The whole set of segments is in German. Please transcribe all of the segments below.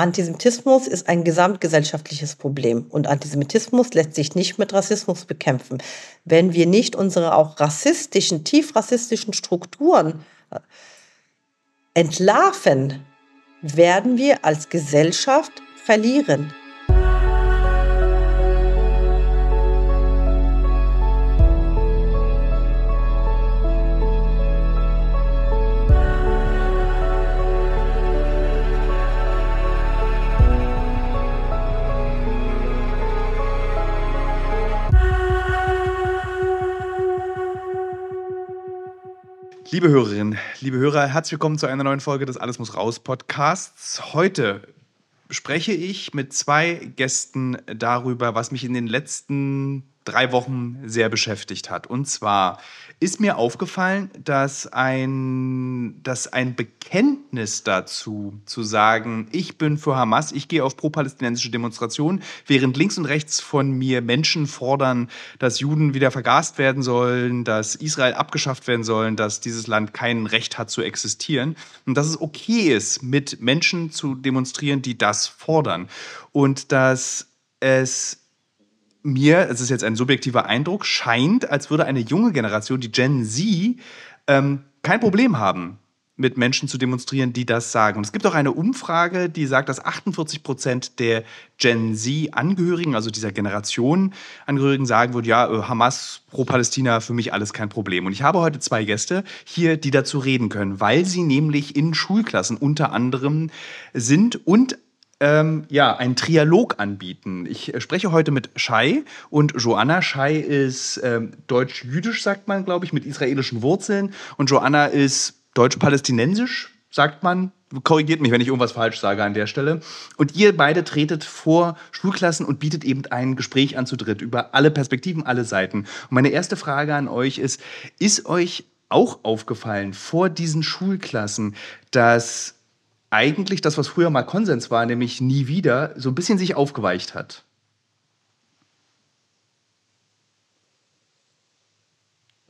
Antisemitismus ist ein gesamtgesellschaftliches Problem und Antisemitismus lässt sich nicht mit Rassismus bekämpfen. Wenn wir nicht unsere auch rassistischen, tief rassistischen Strukturen äh, entlarven, werden wir als Gesellschaft verlieren. Liebe Hörerinnen, liebe Hörer, herzlich willkommen zu einer neuen Folge des Alles muss raus Podcasts. Heute spreche ich mit zwei Gästen darüber, was mich in den letzten drei Wochen sehr beschäftigt hat. Und zwar ist mir aufgefallen, dass ein, dass ein Bekenntnis dazu, zu sagen, ich bin für Hamas, ich gehe auf pro-palästinensische Demonstrationen, während links und rechts von mir Menschen fordern, dass Juden wieder vergast werden sollen, dass Israel abgeschafft werden sollen, dass dieses Land kein Recht hat zu existieren und dass es okay ist, mit Menschen zu demonstrieren, die das fordern und dass es mir, es ist jetzt ein subjektiver Eindruck, scheint, als würde eine junge Generation, die Gen Z, ähm, kein Problem haben, mit Menschen zu demonstrieren, die das sagen. Und es gibt auch eine Umfrage, die sagt, dass 48 Prozent der Gen Z-Angehörigen, also dieser Generation Angehörigen, sagen würden, ja, äh, Hamas pro Palästina, für mich alles kein Problem. Und ich habe heute zwei Gäste hier, die dazu reden können, weil sie nämlich in Schulklassen unter anderem sind und ähm, ja, einen Trialog anbieten. Ich äh, spreche heute mit Shai und Joanna. Shai ist ähm, deutsch-jüdisch, sagt man, glaube ich, mit israelischen Wurzeln. Und Joanna ist deutsch-palästinensisch, sagt man. Korrigiert mich, wenn ich irgendwas falsch sage an der Stelle. Und ihr beide tretet vor Schulklassen und bietet eben ein Gespräch an zu dritt über alle Perspektiven, alle Seiten. Und meine erste Frage an euch ist, ist euch auch aufgefallen vor diesen Schulklassen, dass eigentlich das, was früher mal Konsens war, nämlich nie wieder, so ein bisschen sich aufgeweicht hat.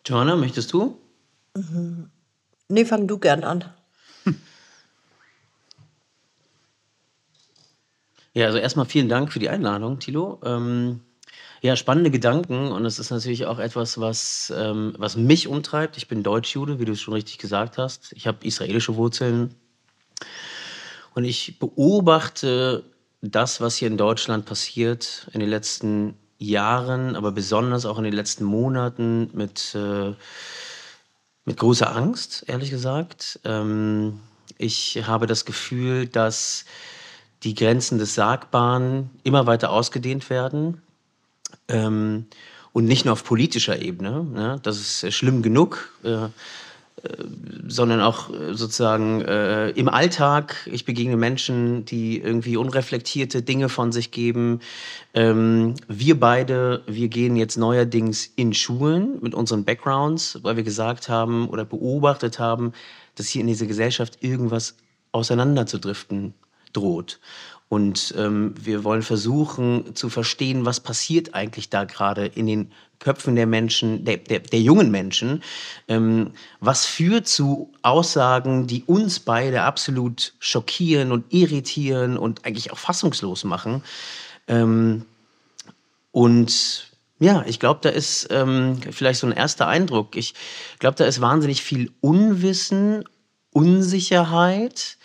Joanna, möchtest du? Mhm. Nee, fang du gern an. Ja, also erstmal vielen Dank für die Einladung, Tilo. Ähm, ja, spannende Gedanken und es ist natürlich auch etwas, was, ähm, was mich umtreibt. Ich bin Deutschjude, wie du es schon richtig gesagt hast. Ich habe israelische Wurzeln, und ich beobachte das, was hier in Deutschland passiert in den letzten Jahren, aber besonders auch in den letzten Monaten mit, äh, mit großer Angst, ehrlich gesagt. Ähm, ich habe das Gefühl, dass die Grenzen des Sagbaren immer weiter ausgedehnt werden. Ähm, und nicht nur auf politischer Ebene. Ne? Das ist schlimm genug. Äh, sondern auch äh, sozusagen äh, im Alltag. Ich begegne Menschen, die irgendwie unreflektierte Dinge von sich geben. Ähm, wir beide, wir gehen jetzt neuerdings in Schulen mit unseren Backgrounds, weil wir gesagt haben oder beobachtet haben, dass hier in dieser Gesellschaft irgendwas auseinanderzudriften droht. Und ähm, wir wollen versuchen zu verstehen, was passiert eigentlich da gerade in den Köpfen der Menschen, der, der, der jungen Menschen. Ähm, was führt zu Aussagen, die uns beide absolut schockieren und irritieren und eigentlich auch fassungslos machen. Ähm, und ja, ich glaube, da ist ähm, vielleicht so ein erster Eindruck. Ich glaube, da ist wahnsinnig viel Unwissen, Unsicherheit.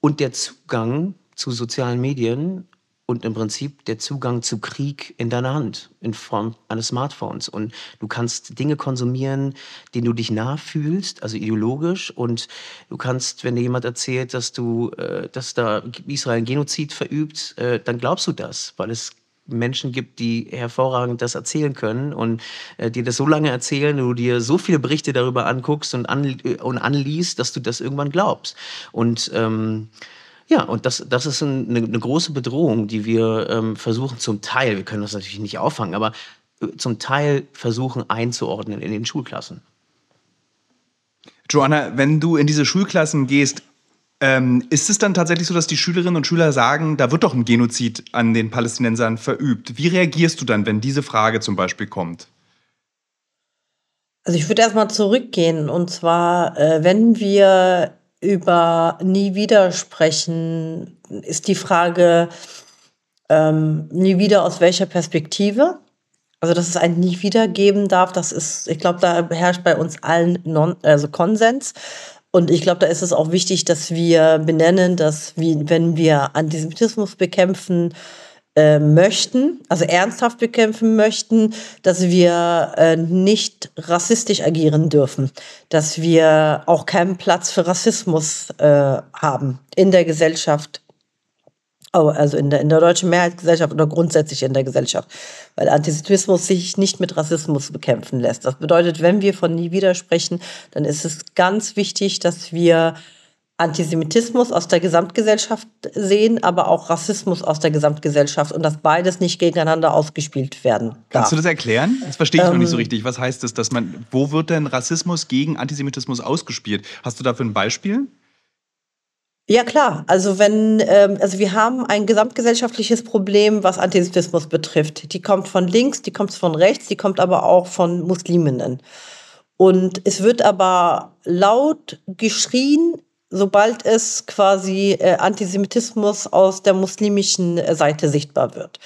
Und der Zugang zu sozialen Medien und im Prinzip der Zugang zu Krieg in deiner Hand in Form eines Smartphones. Und du kannst Dinge konsumieren, denen du dich nah fühlst, also ideologisch. Und du kannst, wenn dir jemand erzählt, dass du, äh, dass da Israel ein Genozid verübt, äh, dann glaubst du das, weil es Menschen gibt, die hervorragend das erzählen können und äh, dir das so lange erzählen, du dir so viele Berichte darüber anguckst und, an, äh, und anliest, dass du das irgendwann glaubst. Und ähm, ja, und das, das ist eine, eine große Bedrohung, die wir ähm, versuchen zum Teil, wir können das natürlich nicht auffangen, aber äh, zum Teil versuchen einzuordnen in den Schulklassen. Joanna, wenn du in diese Schulklassen gehst, ähm, ist es dann tatsächlich so, dass die Schülerinnen und Schüler sagen, da wird doch ein Genozid an den Palästinensern verübt? Wie reagierst du dann, wenn diese Frage zum Beispiel kommt? Also ich würde erstmal zurückgehen und zwar, äh, wenn wir über nie wieder sprechen, ist die Frage, ähm, nie wieder aus welcher Perspektive? Also, dass es ein nie wieder geben darf, das ist, ich glaube, da herrscht bei uns allen non, also Konsens. Und ich glaube, da ist es auch wichtig, dass wir benennen, dass wie, wenn wir Antisemitismus bekämpfen äh, möchten, also ernsthaft bekämpfen möchten, dass wir äh, nicht rassistisch agieren dürfen, dass wir auch keinen Platz für Rassismus äh, haben in der Gesellschaft also in der, in der deutschen Mehrheitsgesellschaft oder grundsätzlich in der Gesellschaft, weil Antisemitismus sich nicht mit Rassismus bekämpfen lässt. Das bedeutet, wenn wir von nie wieder sprechen, dann ist es ganz wichtig, dass wir Antisemitismus aus der Gesamtgesellschaft sehen, aber auch Rassismus aus der Gesamtgesellschaft und dass beides nicht gegeneinander ausgespielt werden darf. Kannst du das erklären? Das verstehe ich ähm, noch nicht so ähm, richtig. Was heißt das, dass man, wo wird denn Rassismus gegen Antisemitismus ausgespielt? Hast du dafür ein Beispiel? Ja klar, also wenn, ähm, also wir haben ein gesamtgesellschaftliches Problem, was Antisemitismus betrifft. Die kommt von links, die kommt von rechts, die kommt aber auch von Musliminnen. Und es wird aber laut geschrien, sobald es quasi äh, Antisemitismus aus der muslimischen äh, Seite sichtbar wird.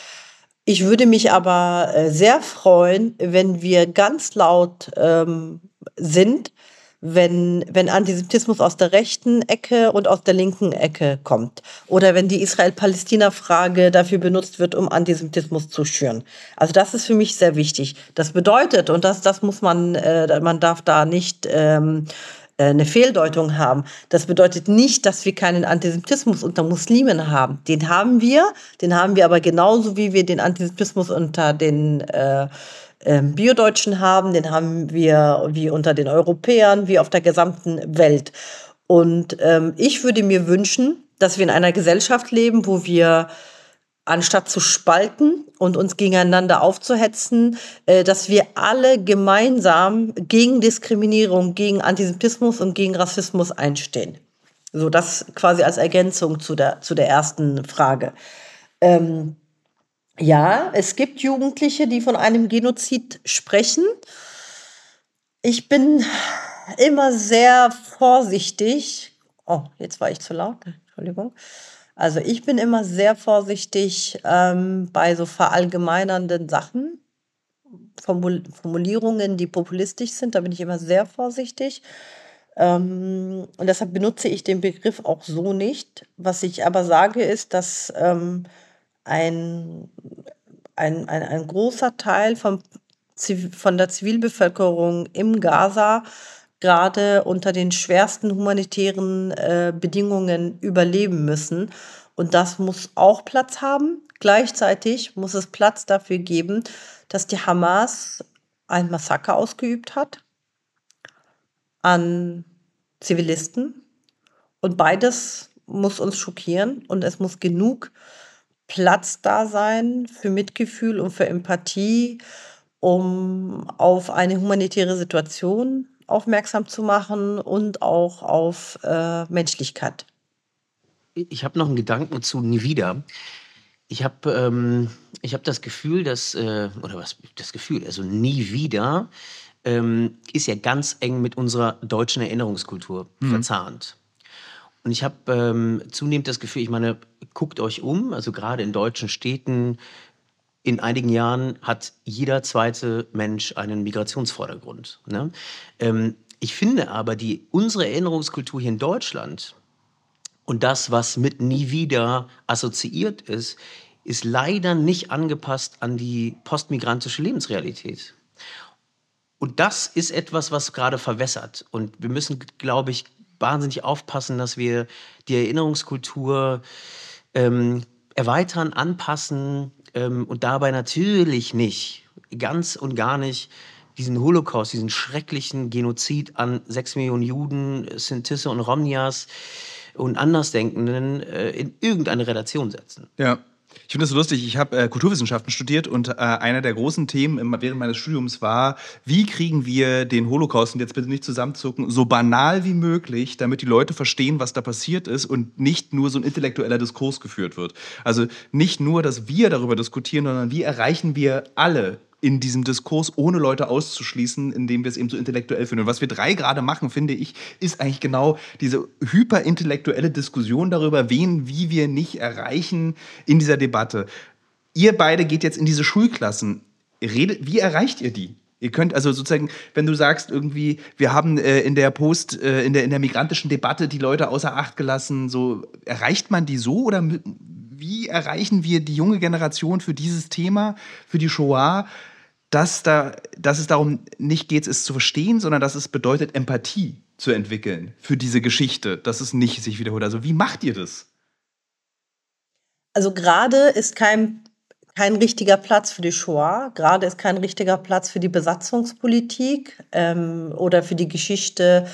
Ich würde mich aber äh, sehr freuen, wenn wir ganz laut ähm, sind, wenn, wenn Antisemitismus aus der rechten Ecke und aus der linken Ecke kommt. Oder wenn die Israel-Palästina-Frage dafür benutzt wird, um Antisemitismus zu schüren. Also das ist für mich sehr wichtig. Das bedeutet, und das, das muss man, äh, man darf da nicht ähm, äh, eine Fehldeutung haben. Das bedeutet nicht, dass wir keinen Antisemitismus unter Muslimen haben. Den haben wir, den haben wir aber genauso wie wir den Antisemitismus unter den äh, ähm, Biodeutschen haben, den haben wir wie unter den Europäern, wie auf der gesamten Welt. Und ähm, ich würde mir wünschen, dass wir in einer Gesellschaft leben, wo wir anstatt zu spalten und uns gegeneinander aufzuhetzen, äh, dass wir alle gemeinsam gegen Diskriminierung, gegen Antisemitismus und gegen Rassismus einstehen. So das quasi als Ergänzung zu der, zu der ersten Frage. Ähm, ja, es gibt Jugendliche, die von einem Genozid sprechen. Ich bin immer sehr vorsichtig. Oh, jetzt war ich zu laut. Entschuldigung. Also ich bin immer sehr vorsichtig ähm, bei so verallgemeinernden Sachen, Formul Formulierungen, die populistisch sind. Da bin ich immer sehr vorsichtig. Ähm, und deshalb benutze ich den Begriff auch so nicht. Was ich aber sage, ist, dass ähm, ein, ein, ein, ein großer Teil vom, von der Zivilbevölkerung im Gaza gerade unter den schwersten humanitären äh, Bedingungen überleben müssen. Und das muss auch Platz haben. Gleichzeitig muss es Platz dafür geben, dass die Hamas ein Massaker ausgeübt hat an Zivilisten. Und beides muss uns schockieren und es muss genug Platz da sein für Mitgefühl und für Empathie, um auf eine humanitäre Situation aufmerksam zu machen und auch auf äh, Menschlichkeit. Ich habe noch einen Gedanken zu Nie wieder. Ich habe ähm, hab das Gefühl, dass, äh, oder was, das Gefühl, also Nie wieder ähm, ist ja ganz eng mit unserer deutschen Erinnerungskultur mhm. verzahnt. Und ich habe ähm, zunehmend das Gefühl, ich meine, guckt euch um, also gerade in deutschen Städten, in einigen Jahren hat jeder zweite Mensch einen Migrationsvordergrund. Ne? Ähm, ich finde aber, die, unsere Erinnerungskultur hier in Deutschland und das, was mit nie wieder assoziiert ist, ist leider nicht angepasst an die postmigrantische Lebensrealität. Und das ist etwas, was gerade verwässert. Und wir müssen, glaube ich, wahnsinnig aufpassen, dass wir die Erinnerungskultur ähm, erweitern, anpassen ähm, und dabei natürlich nicht, ganz und gar nicht, diesen Holocaust, diesen schrecklichen Genozid an sechs Millionen Juden, Sintisse und Romnias und Andersdenkenden äh, in irgendeine Relation setzen. Ja. Ich finde das so lustig. Ich habe äh, Kulturwissenschaften studiert und äh, einer der großen Themen im, während meines Studiums war, wie kriegen wir den Holocaust, und jetzt bitte nicht zusammenzucken, so banal wie möglich, damit die Leute verstehen, was da passiert ist und nicht nur so ein intellektueller Diskurs geführt wird. Also nicht nur, dass wir darüber diskutieren, sondern wie erreichen wir alle in diesem Diskurs, ohne Leute auszuschließen, indem wir es eben so intellektuell finden. Und was wir drei gerade machen, finde ich, ist eigentlich genau diese hyperintellektuelle Diskussion darüber, wen, wie wir nicht erreichen in dieser Debatte. Ihr beide geht jetzt in diese Schulklassen. Redet, wie erreicht ihr die? Ihr könnt also sozusagen, wenn du sagst, irgendwie, wir haben äh, in der Post, äh, in, der, in der migrantischen Debatte die Leute außer Acht gelassen, so erreicht man die so oder wie erreichen wir die junge Generation für dieses Thema, für die Shoah, dass, da, dass es darum nicht geht, es zu verstehen, sondern dass es bedeutet, Empathie zu entwickeln für diese Geschichte, dass es nicht sich wiederholt. Also wie macht ihr das? Also gerade ist kein, kein richtiger Platz für die Shoah, gerade ist kein richtiger Platz für die Besatzungspolitik ähm, oder für die Geschichte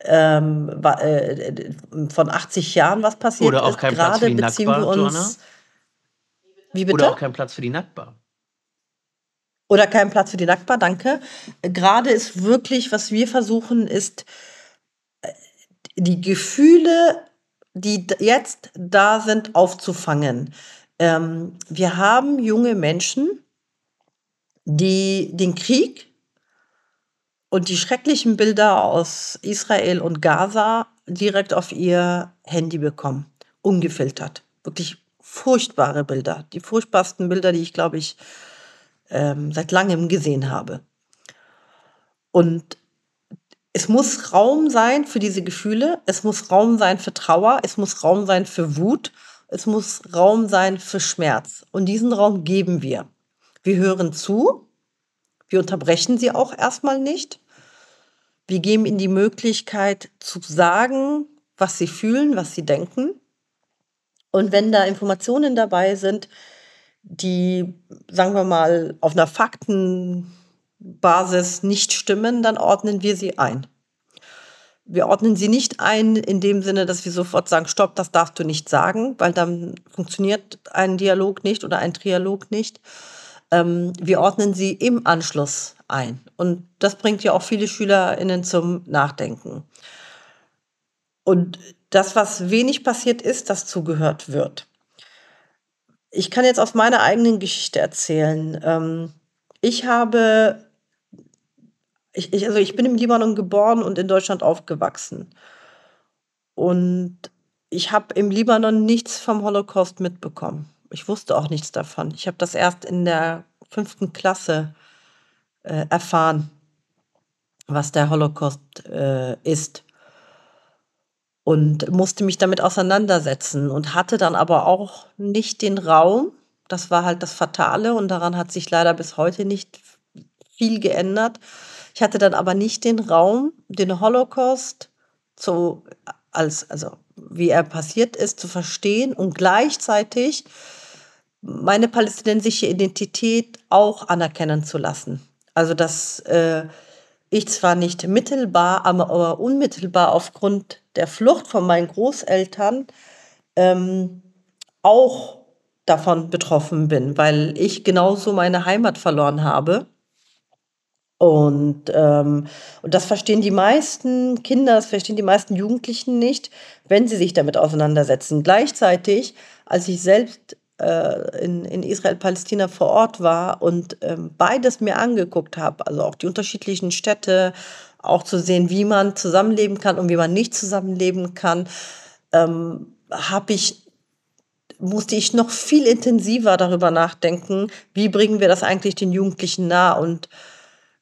ähm, äh, von 80 Jahren, was passiert Oder auch kein ist. Platz für die beziehen Nakba, wir uns. Wie bitte? Oder auch kein Platz für die Nakba. Oder kein Platz für die Nakba, danke. Gerade ist wirklich, was wir versuchen, ist äh, die Gefühle, die jetzt da sind, aufzufangen. Ähm, wir haben junge Menschen, die den Krieg und die schrecklichen Bilder aus Israel und Gaza direkt auf ihr Handy bekommen, ungefiltert. Wirklich furchtbare Bilder, die furchtbarsten Bilder, die ich, glaube ich, ähm, seit langem gesehen habe. Und es muss Raum sein für diese Gefühle, es muss Raum sein für Trauer, es muss Raum sein für Wut, es muss Raum sein für Schmerz. Und diesen Raum geben wir. Wir hören zu, wir unterbrechen sie auch erstmal nicht. Wir geben ihnen die Möglichkeit zu sagen, was sie fühlen, was sie denken. Und wenn da Informationen dabei sind, die, sagen wir mal, auf einer Faktenbasis nicht stimmen, dann ordnen wir sie ein. Wir ordnen sie nicht ein in dem Sinne, dass wir sofort sagen, stopp, das darfst du nicht sagen, weil dann funktioniert ein Dialog nicht oder ein Trialog nicht. Ähm, wir ordnen sie im Anschluss ein. Und das bringt ja auch viele SchülerInnen zum Nachdenken. Und das, was wenig passiert ist, dass zugehört wird. Ich kann jetzt aus meiner eigenen Geschichte erzählen. Ähm, ich habe ich, ich, also ich bin im Libanon geboren und in Deutschland aufgewachsen. Und ich habe im Libanon nichts vom Holocaust mitbekommen. Ich wusste auch nichts davon. Ich habe das erst in der fünften Klasse äh, erfahren, was der Holocaust äh, ist. Und musste mich damit auseinandersetzen und hatte dann aber auch nicht den Raum. Das war halt das Fatale und daran hat sich leider bis heute nicht viel geändert ich hatte dann aber nicht den Raum, den Holocaust zu, als, also wie er passiert ist, zu verstehen und gleichzeitig meine palästinensische Identität auch anerkennen zu lassen. Also dass äh, ich zwar nicht mittelbar, aber unmittelbar aufgrund der Flucht von meinen Großeltern ähm, auch davon betroffen bin, weil ich genauso meine Heimat verloren habe und, ähm, und das verstehen die meisten Kinder, das verstehen die meisten Jugendlichen nicht, wenn sie sich damit auseinandersetzen. Gleichzeitig, als ich selbst äh, in, in Israel-Palästina vor Ort war und ähm, beides mir angeguckt habe, also auch die unterschiedlichen Städte, auch zu sehen, wie man zusammenleben kann und wie man nicht zusammenleben kann, ähm, habe ich musste ich noch viel intensiver darüber nachdenken, wie bringen wir das eigentlich den Jugendlichen nah? Und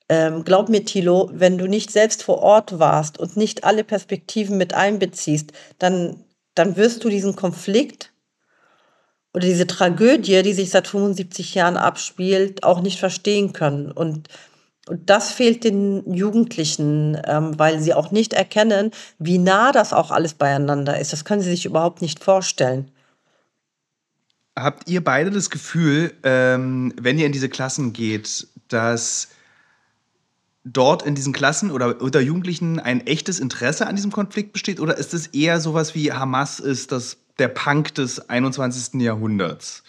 ähm, glaub mir, Thilo, wenn du nicht selbst vor Ort warst und nicht alle Perspektiven mit einbeziehst, dann, dann wirst du diesen Konflikt oder diese Tragödie, die sich seit 75 Jahren abspielt, auch nicht verstehen können. Und, und das fehlt den Jugendlichen, ähm, weil sie auch nicht erkennen, wie nah das auch alles beieinander ist. Das können sie sich überhaupt nicht vorstellen. Habt ihr beide das Gefühl, ähm, wenn ihr in diese Klassen geht, dass dort in diesen Klassen oder unter Jugendlichen ein echtes Interesse an diesem Konflikt besteht? Oder ist es eher sowas wie Hamas ist das, der Punk des 21. Jahrhunderts?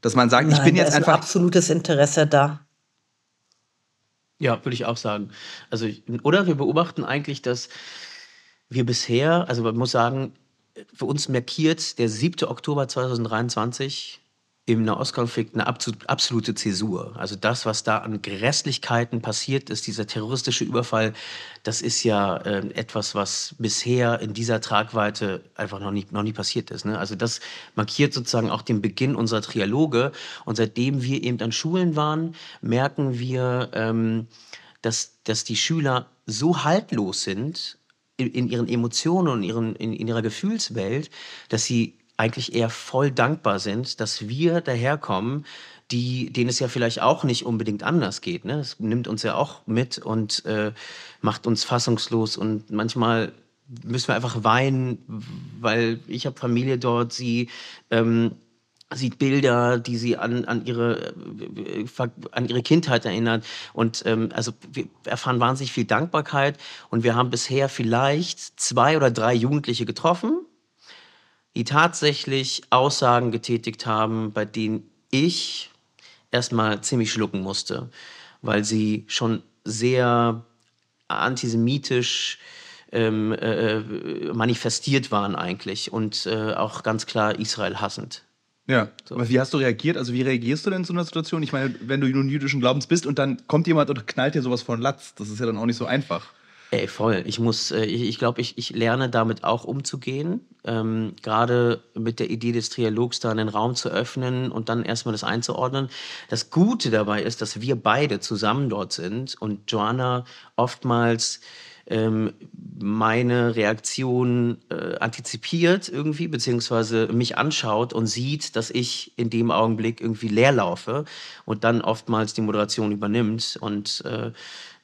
Dass man sagt, Nein, ich bin jetzt einfach. Ein absolutes Interesse da. Ja, würde ich auch sagen. Also, oder wir beobachten eigentlich, dass wir bisher, also man muss sagen, für uns markiert der 7. Oktober 2023 im Nahostkonflikt eine absolute Zäsur. Also das, was da an Grässlichkeiten passiert ist, dieser terroristische Überfall, das ist ja äh, etwas, was bisher in dieser Tragweite einfach noch nie, noch nie passiert ist. Ne? Also das markiert sozusagen auch den Beginn unserer Trialoge. Und seitdem wir eben an Schulen waren, merken wir, ähm, dass, dass die Schüler so haltlos sind in, in ihren Emotionen und ihren, in, in ihrer Gefühlswelt, dass sie eigentlich eher voll dankbar sind, dass wir daherkommen, die, denen es ja vielleicht auch nicht unbedingt anders geht. Ne? Es nimmt uns ja auch mit und äh, macht uns fassungslos und manchmal müssen wir einfach weinen, weil ich habe Familie dort, sie ähm, sieht Bilder, die sie an, an, ihre, äh, an ihre Kindheit erinnert. Und ähm, also wir erfahren wahnsinnig viel Dankbarkeit. Und wir haben bisher vielleicht zwei oder drei Jugendliche getroffen, die tatsächlich Aussagen getätigt haben, bei denen ich erstmal ziemlich schlucken musste, weil sie schon sehr antisemitisch ähm, äh, manifestiert waren eigentlich und äh, auch ganz klar Israel hassend. Ja, so. aber wie hast du reagiert? Also wie reagierst du denn in so einer Situation? Ich meine, wenn du nun jüdischen Glaubens bist und dann kommt jemand und knallt dir sowas von Latz, das ist ja dann auch nicht so einfach. Ey, voll. Ich muss, äh, ich, ich glaube, ich, ich lerne damit auch umzugehen. Ähm, Gerade mit der Idee des Trialogs da einen Raum zu öffnen und dann erstmal das einzuordnen. Das Gute dabei ist, dass wir beide zusammen dort sind und Joanna oftmals ähm, meine Reaktion äh, antizipiert irgendwie, beziehungsweise mich anschaut und sieht, dass ich in dem Augenblick irgendwie leer laufe und dann oftmals die Moderation übernimmt. Und äh,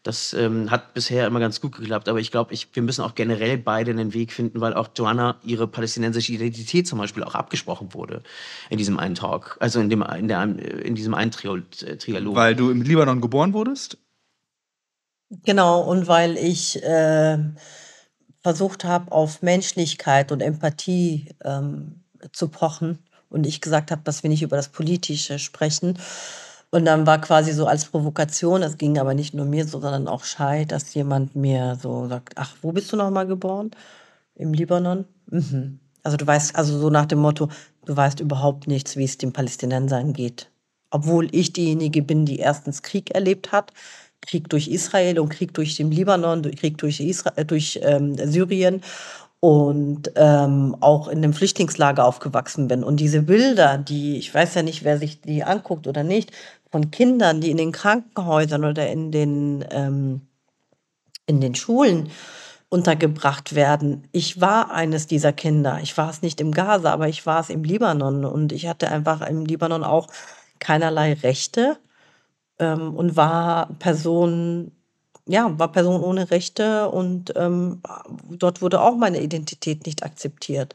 das ähm, hat bisher immer ganz gut geklappt, aber ich glaube, ich, wir müssen auch generell beide einen Weg finden, weil auch Joanna ihre palästinensische Identität zum Beispiel auch abgesprochen wurde in diesem einen Talk, also in, dem, in, der, in diesem einen Trialog. Weil du im Libanon geboren wurdest? Genau, und weil ich äh, versucht habe, auf Menschlichkeit und Empathie ähm, zu pochen und ich gesagt habe, dass wir nicht über das Politische sprechen. Und dann war quasi so als Provokation, das ging aber nicht nur mir so, sondern auch Schei, dass jemand mir so sagt, ach, wo bist du nochmal geboren? Im Libanon? Mhm. Also du weißt, also so nach dem Motto, du weißt überhaupt nichts, wie es den Palästinensern geht. Obwohl ich diejenige bin, die erstens Krieg erlebt hat, Krieg durch Israel und Krieg durch den Libanon, Krieg durch, Israel, äh, durch ähm, Syrien und ähm, auch in dem Flüchtlingslager aufgewachsen bin. Und diese Bilder, die, ich weiß ja nicht, wer sich die anguckt oder nicht, von Kindern, die in den Krankenhäusern oder in den, ähm, in den Schulen untergebracht werden. Ich war eines dieser Kinder. Ich war es nicht im Gaza, aber ich war es im Libanon. Und ich hatte einfach im Libanon auch keinerlei Rechte ähm, und war Person, ja, war Person ohne Rechte und ähm, dort wurde auch meine Identität nicht akzeptiert.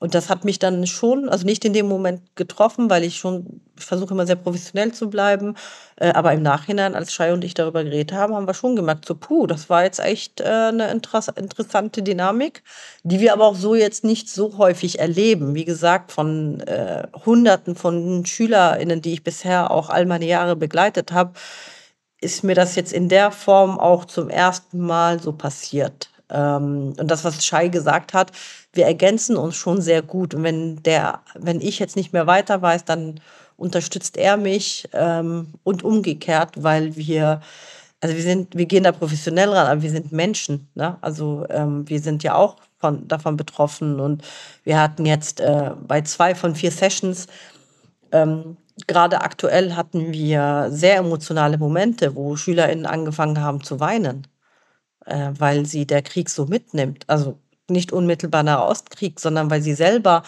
Und das hat mich dann schon, also nicht in dem Moment getroffen, weil ich schon versuche immer sehr professionell zu bleiben. Äh, aber im Nachhinein, als Shai und ich darüber geredet haben, haben wir schon gemerkt, so, puh, das war jetzt echt äh, eine interessante Dynamik, die wir aber auch so jetzt nicht so häufig erleben. Wie gesagt, von äh, Hunderten von SchülerInnen, die ich bisher auch all meine Jahre begleitet habe, ist mir das jetzt in der Form auch zum ersten Mal so passiert. Ähm, und das, was Shai gesagt hat, wir ergänzen uns schon sehr gut. Und wenn der, wenn ich jetzt nicht mehr weiter weiß, dann unterstützt er mich ähm, und umgekehrt, weil wir, also wir sind, wir gehen da professionell ran, aber wir sind Menschen. Ne? Also ähm, wir sind ja auch von, davon betroffen und wir hatten jetzt äh, bei zwei von vier Sessions ähm, gerade aktuell hatten wir sehr emotionale Momente, wo SchülerInnen angefangen haben zu weinen, äh, weil sie der Krieg so mitnimmt. Also nicht unmittelbar nach Ostkrieg, sondern weil sie selber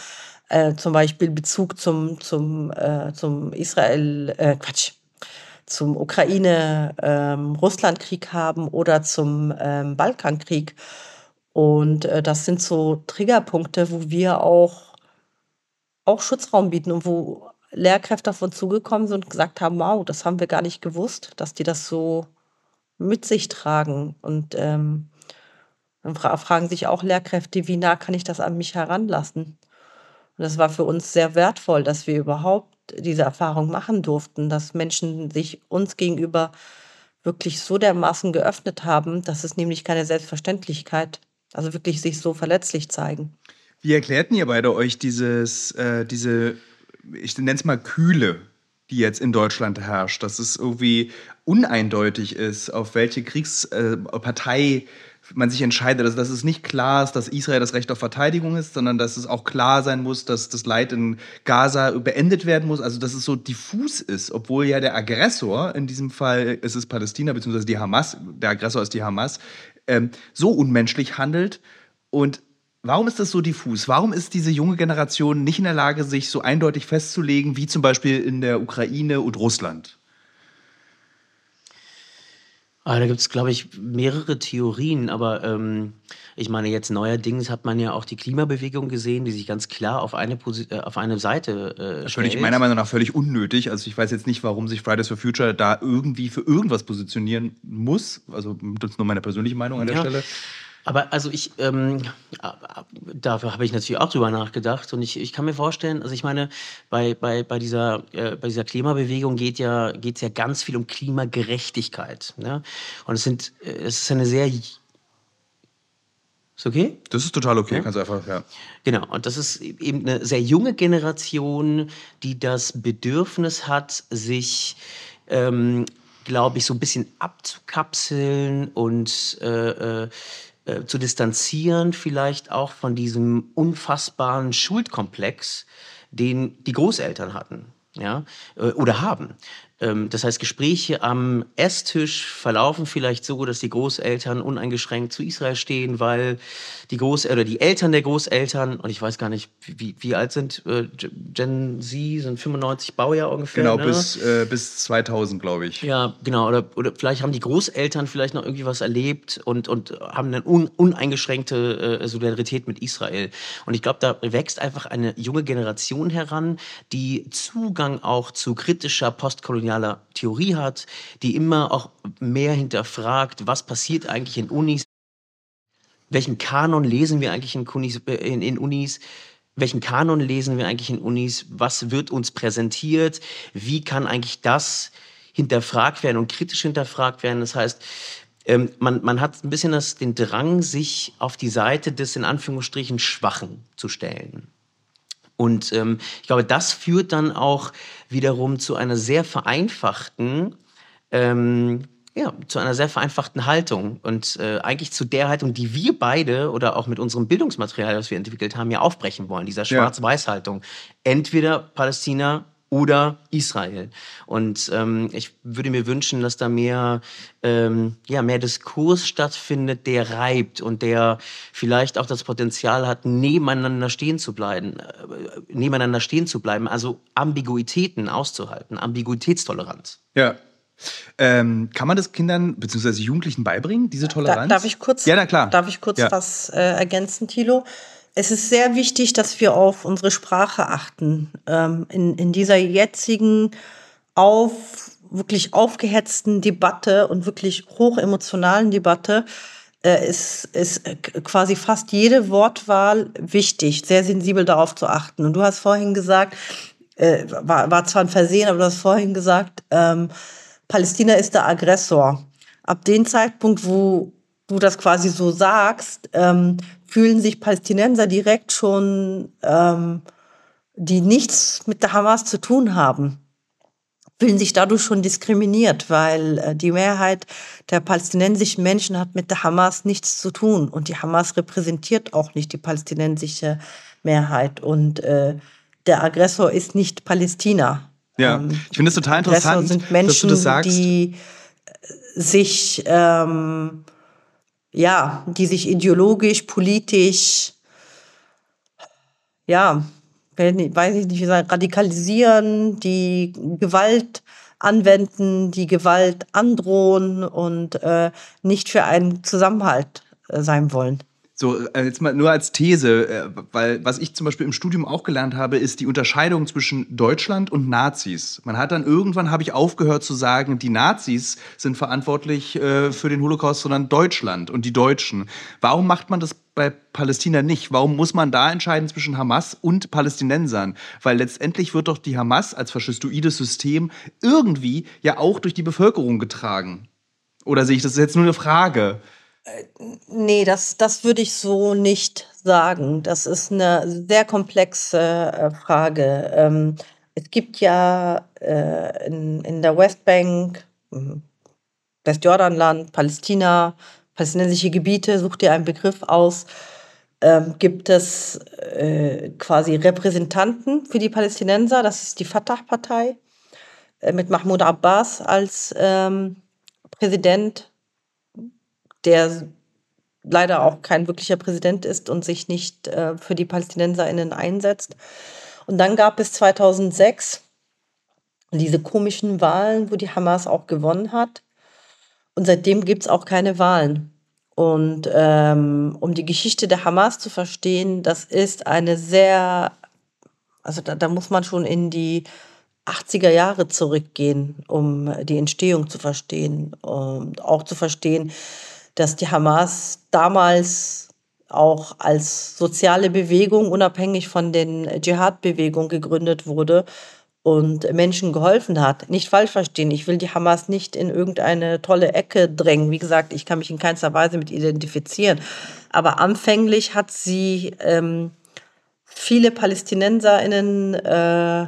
äh, zum Beispiel Bezug zum, zum, äh, zum Israel, äh, Quatsch, zum Ukraine-Russland-Krieg ähm, haben oder zum ähm, Balkankrieg. Und äh, das sind so Triggerpunkte, wo wir auch, auch Schutzraum bieten und wo Lehrkräfte uns zugekommen sind und gesagt haben, wow, das haben wir gar nicht gewusst, dass die das so mit sich tragen. Und ähm, dann fra fragen sich auch Lehrkräfte, wie nah kann ich das an mich heranlassen? Und das war für uns sehr wertvoll, dass wir überhaupt diese Erfahrung machen durften, dass Menschen sich uns gegenüber wirklich so dermaßen geöffnet haben, dass es nämlich keine Selbstverständlichkeit, also wirklich sich so verletzlich zeigen. Wie erklärten ihr beide euch dieses, äh, diese ich nenne es mal Kühle, die jetzt in Deutschland herrscht, dass es irgendwie uneindeutig ist, auf welche Kriegspartei äh, man sich entscheidet, also dass es nicht klar ist, dass Israel das Recht auf Verteidigung ist, sondern dass es auch klar sein muss, dass das Leid in Gaza beendet werden muss, also dass es so diffus ist, obwohl ja der Aggressor, in diesem Fall ist es Palästina bzw. die Hamas, der Aggressor ist die Hamas, ähm, so unmenschlich handelt und Warum ist das so diffus? Warum ist diese junge Generation nicht in der Lage, sich so eindeutig festzulegen, wie zum Beispiel in der Ukraine und Russland? Ah, da gibt es, glaube ich, mehrere Theorien, aber ähm, ich meine, jetzt neuerdings hat man ja auch die Klimabewegung gesehen, die sich ganz klar auf eine, Posi äh, auf eine Seite äh, Völlig, meiner Meinung nach völlig unnötig. Also ich weiß jetzt nicht, warum sich Fridays for Future da irgendwie für irgendwas positionieren muss. Also das ist nur meine persönliche Meinung an der ja. Stelle. Aber also ich, ähm, dafür habe ich natürlich auch drüber nachgedacht und ich, ich kann mir vorstellen, also ich meine, bei, bei, bei, dieser, äh, bei dieser Klimabewegung geht ja, geht es ja ganz viel um Klimagerechtigkeit. Ne? Und es sind, äh, es ist eine sehr ist okay? Das ist total okay, ja? kannst einfach, ja. Genau, und das ist eben eine sehr junge Generation, die das Bedürfnis hat, sich, ähm, glaube ich, so ein bisschen abzukapseln und äh, äh zu distanzieren, vielleicht auch von diesem unfassbaren Schuldkomplex, den die Großeltern hatten ja, äh, oder haben. Ähm, das heißt, Gespräche am Esstisch verlaufen vielleicht so, dass die Großeltern uneingeschränkt zu Israel stehen, weil die Groß oder die Eltern der Großeltern, und ich weiß gar nicht, wie, wie alt sind äh, Gen Z, sind 95 Baujahr ungefähr. Genau, ne? bis, äh, bis 2000, glaube ich. Ja, genau. Oder, oder vielleicht haben die Großeltern vielleicht noch irgendwie was erlebt und, und haben eine un, uneingeschränkte äh, Solidarität mit Israel. Und ich glaube, da wächst einfach eine junge Generation heran, die Zugang auch zu kritischer postkolonialer kolonialer Theorie hat, die immer auch mehr hinterfragt, was passiert eigentlich in Unis, welchen Kanon lesen wir eigentlich in Unis, äh, in, in Unis welchen Kanon lesen wir eigentlich in Unis, was wird uns präsentiert, wie kann eigentlich das hinterfragt werden und kritisch hinterfragt werden. Das heißt, ähm, man, man hat ein bisschen das, den Drang, sich auf die Seite des in Anführungsstrichen Schwachen zu stellen. Und ähm, ich glaube, das führt dann auch wiederum zu einer sehr vereinfachten, ähm, ja, zu einer sehr vereinfachten Haltung und äh, eigentlich zu der Haltung, die wir beide oder auch mit unserem Bildungsmaterial, das wir entwickelt haben, ja aufbrechen wollen, dieser Schwarz-Weiß-Haltung. Entweder Palästina oder Israel. Und ähm, ich würde mir wünschen, dass da mehr, ähm, ja, mehr Diskurs stattfindet, der reibt und der vielleicht auch das Potenzial hat, nebeneinander stehen zu bleiben, äh, nebeneinander stehen zu bleiben, also Ambiguitäten auszuhalten, Ambiguitätstoleranz. Ja. Ähm, kann man das Kindern bzw. Jugendlichen beibringen, diese Toleranz? Da, darf ich kurz, ja, na klar. Darf ich kurz ja. was äh, ergänzen, Thilo? Es ist sehr wichtig, dass wir auf unsere Sprache achten. Ähm, in, in dieser jetzigen auf, wirklich aufgehetzten Debatte und wirklich hochemotionalen Debatte äh, ist, ist quasi fast jede Wortwahl wichtig, sehr sensibel darauf zu achten. Und du hast vorhin gesagt, äh, war, war zwar ein Versehen, aber du hast vorhin gesagt, ähm, Palästina ist der Aggressor. Ab dem Zeitpunkt, wo du das quasi so sagst, ähm, fühlen sich Palästinenser direkt schon, ähm, die nichts mit der Hamas zu tun haben, fühlen sich dadurch schon diskriminiert, weil äh, die Mehrheit der palästinensischen Menschen hat mit der Hamas nichts zu tun und die Hamas repräsentiert auch nicht die palästinensische Mehrheit und äh, der Aggressor ist nicht Palästina. Ja, ähm, ich finde es total interessant, Aggressor sind Menschen, dass du das sagst. die äh, sich ähm, ja, die sich ideologisch, politisch, ja, weiß ich nicht, radikalisieren, die Gewalt anwenden, die Gewalt androhen und äh, nicht für einen Zusammenhalt äh, sein wollen. So, äh, jetzt mal nur als These, äh, weil was ich zum Beispiel im Studium auch gelernt habe, ist die Unterscheidung zwischen Deutschland und Nazis. Man hat dann irgendwann, habe ich aufgehört zu sagen, die Nazis sind verantwortlich äh, für den Holocaust, sondern Deutschland und die Deutschen. Warum macht man das bei Palästina nicht? Warum muss man da entscheiden zwischen Hamas und Palästinensern? Weil letztendlich wird doch die Hamas als faschistoides System irgendwie ja auch durch die Bevölkerung getragen. Oder sehe ich das jetzt nur eine Frage? Nee, das, das würde ich so nicht sagen. Das ist eine sehr komplexe äh, Frage. Ähm, es gibt ja äh, in, der Westbank, hm, Westjordanland, Palästina, palästinensische Gebiete, such dir einen Begriff aus, ähm, gibt es äh, quasi Repräsentanten für die Palästinenser. Das ist die Fatah-Partei mit Mahmoud Abbas als ähm, Präsident der leider auch kein wirklicher Präsident ist und sich nicht äh, für die PalästinenserInnen einsetzt. Und dann gab es 2006 diese komischen Wahlen, wo die Hamas auch gewonnen hat. Und seitdem gibt es auch keine Wahlen. Und ähm, um die Geschichte der Hamas zu verstehen, das ist eine sehr, also da, da muss man schon in die 80er Jahre zurückgehen, um die Entstehung zu verstehen und auch zu verstehen, dass die Hamas damals auch als soziale Bewegung unabhängig von den Dschihad-Bewegungen gegründet wurde und Menschen geholfen hat. Nicht falsch verstehen, ich will die Hamas nicht in irgendeine tolle Ecke drängen. Wie gesagt, ich kann mich in keinster Weise mit identifizieren. Aber anfänglich hat sie ähm, viele PalästinenserInnen äh,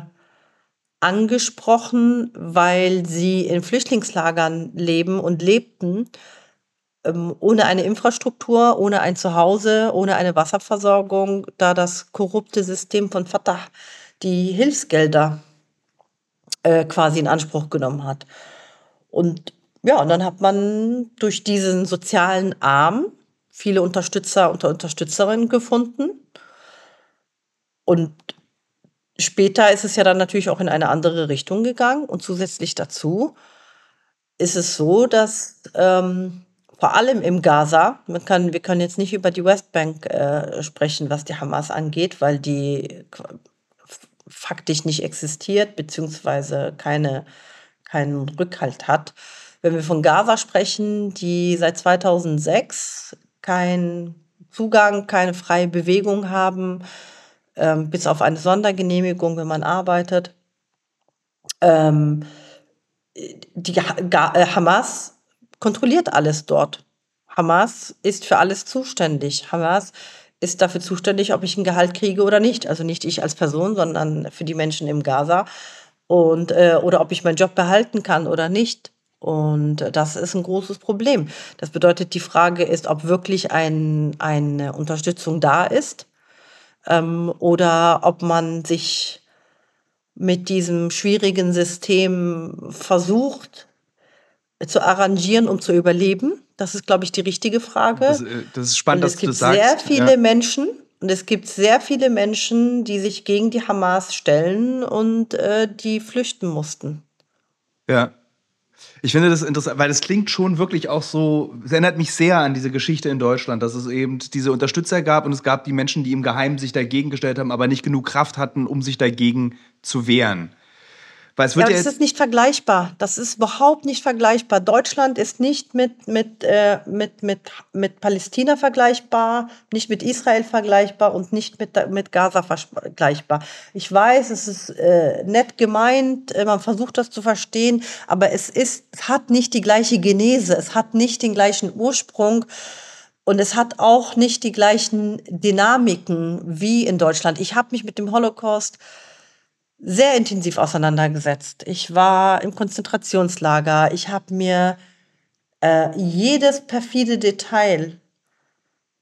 angesprochen, weil sie in Flüchtlingslagern leben und lebten ähm, ohne eine Infrastruktur, ohne ein Zuhause, ohne eine Wasserversorgung, da das korrupte System von Fatah die Hilfsgelder äh, quasi in Anspruch genommen hat. Und ja, und dann hat man durch diesen sozialen Arm viele Unterstützer und Unterstützerinnen gefunden. Und später ist es ja dann natürlich auch in eine andere Richtung gegangen. Und zusätzlich dazu ist es so, dass ähm, vor allem im Gaza. Man kann, wir können jetzt nicht über die Westbank äh, sprechen, was die Hamas angeht, weil die faktisch nicht existiert, beziehungsweise keine, keinen Rückhalt hat. Wenn wir von Gaza sprechen, die seit 2006 keinen Zugang, keine freie Bewegung haben, ähm, bis auf eine Sondergenehmigung, wenn man arbeitet. Ähm, die Ga äh, Hamas kontrolliert alles dort. Hamas ist für alles zuständig. Hamas ist dafür zuständig, ob ich ein Gehalt kriege oder nicht. Also nicht ich als Person, sondern für die Menschen im Gaza. Und, äh, oder ob ich meinen Job behalten kann oder nicht. Und das ist ein großes Problem. Das bedeutet, die Frage ist, ob wirklich ein, eine Unterstützung da ist ähm, oder ob man sich mit diesem schwierigen System versucht, zu arrangieren, um zu überleben? Das ist, glaube ich, die richtige Frage. Das, äh, das ist spannend, dass du das sagst. Es gibt sehr viele ja. Menschen und es gibt sehr viele Menschen, die sich gegen die Hamas stellen und äh, die flüchten mussten. Ja. Ich finde das interessant, weil es klingt schon wirklich auch so, es erinnert mich sehr an diese Geschichte in Deutschland, dass es eben diese Unterstützer gab und es gab die Menschen, die im Geheimen sich dagegen gestellt haben, aber nicht genug Kraft hatten, um sich dagegen zu wehren. Weil es wird ja, ja das ist nicht vergleichbar. Das ist überhaupt nicht vergleichbar. Deutschland ist nicht mit, mit, äh, mit, mit, mit Palästina vergleichbar, nicht mit Israel vergleichbar und nicht mit, mit Gaza vergleichbar. Ich weiß, es ist äh, nett gemeint, äh, man versucht das zu verstehen, aber es, ist, es hat nicht die gleiche Genese, es hat nicht den gleichen Ursprung. Und es hat auch nicht die gleichen Dynamiken wie in Deutschland. Ich habe mich mit dem Holocaust sehr intensiv auseinandergesetzt. Ich war im Konzentrationslager. Ich habe mir äh, jedes perfide Detail,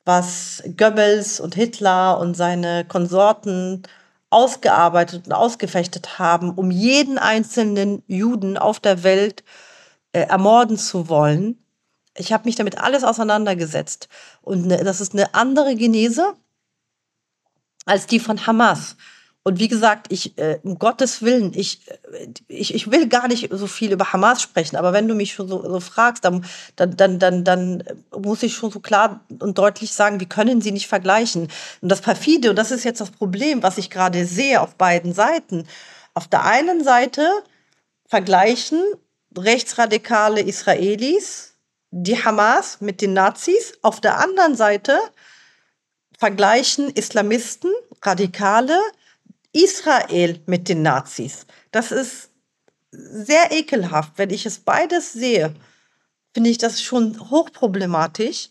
was Goebbels und Hitler und seine Konsorten ausgearbeitet und ausgefechtet haben, um jeden einzelnen Juden auf der Welt äh, ermorden zu wollen. Ich habe mich damit alles auseinandergesetzt. Und ne, das ist eine andere Genese als die von Hamas. Und wie gesagt, ich, äh, um Gottes Willen, ich, äh, ich, ich will gar nicht so viel über Hamas sprechen, aber wenn du mich schon so, so fragst, dann, dann, dann, dann, dann muss ich schon so klar und deutlich sagen, wir können sie nicht vergleichen. Und das perfide, und das ist jetzt das Problem, was ich gerade sehe auf beiden Seiten. Auf der einen Seite vergleichen rechtsradikale Israelis die Hamas mit den Nazis. Auf der anderen Seite vergleichen Islamisten, Radikale, Israel mit den Nazis. Das ist sehr ekelhaft, wenn ich es beides sehe. finde ich das schon hochproblematisch.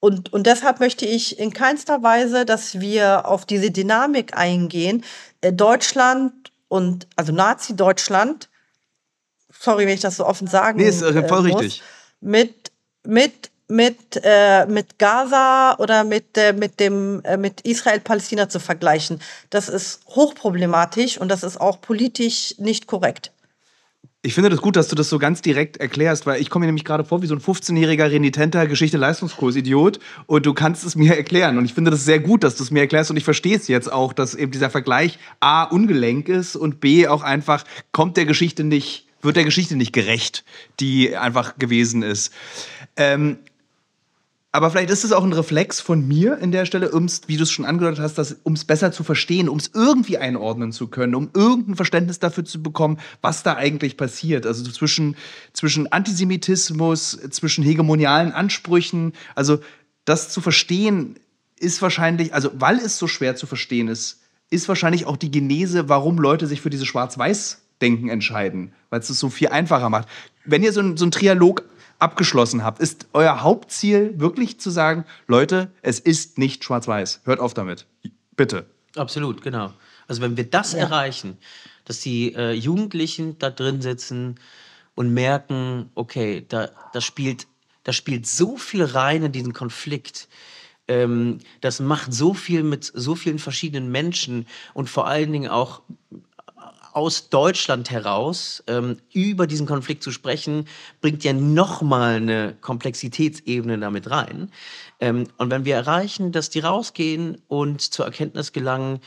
Und, und deshalb möchte ich in keinster Weise, dass wir auf diese Dynamik eingehen. Äh, Deutschland und, also Nazi-Deutschland, sorry, wenn ich das so offen sagen Nee, ist äh, voll muss, richtig. mit, mit, mit, äh, mit Gaza oder mit, äh, mit, äh, mit Israel-Palästina zu vergleichen. Das ist hochproblematisch und das ist auch politisch nicht korrekt. Ich finde das gut, dass du das so ganz direkt erklärst, weil ich komme mir nämlich gerade vor wie so ein 15-jähriger renitenter Geschichte-Leistungskurs-Idiot und du kannst es mir erklären. Und ich finde das sehr gut, dass du es mir erklärst und ich verstehe es jetzt auch, dass eben dieser Vergleich A ungelenk ist und B auch einfach kommt der Geschichte nicht, wird der Geschichte nicht gerecht, die einfach gewesen ist. Ähm, aber vielleicht ist es auch ein Reflex von mir in der Stelle, um's, wie du es schon angedeutet hast, um es besser zu verstehen, um es irgendwie einordnen zu können, um irgendein Verständnis dafür zu bekommen, was da eigentlich passiert. Also zwischen, zwischen Antisemitismus, zwischen hegemonialen Ansprüchen. Also das zu verstehen ist wahrscheinlich, also weil es so schwer zu verstehen ist, ist wahrscheinlich auch die Genese, warum Leute sich für diese Schwarz-Weiß-Denken entscheiden, weil es es so viel einfacher macht. Wenn ihr so so ein Trialog abgeschlossen habt, ist euer Hauptziel wirklich zu sagen, Leute, es ist nicht schwarz-weiß. Hört auf damit. Bitte. Absolut, genau. Also wenn wir das Ja. erreichen, dass die äh, Jugendlichen da drin sitzen und merken, okay, da, da, spielt, da spielt so viel rein in diesen Konflikt. Ähm, das macht so viel mit so vielen verschiedenen Menschen und vor allen Dingen auch aus Deutschland heraus ähm, über diesen Konflikt zu sprechen, bringt ja nochmal eine Komplexitätsebene damit rein. Ähm, und wenn wir erreichen, dass die rausgehen und zur Erkenntnis gelangen,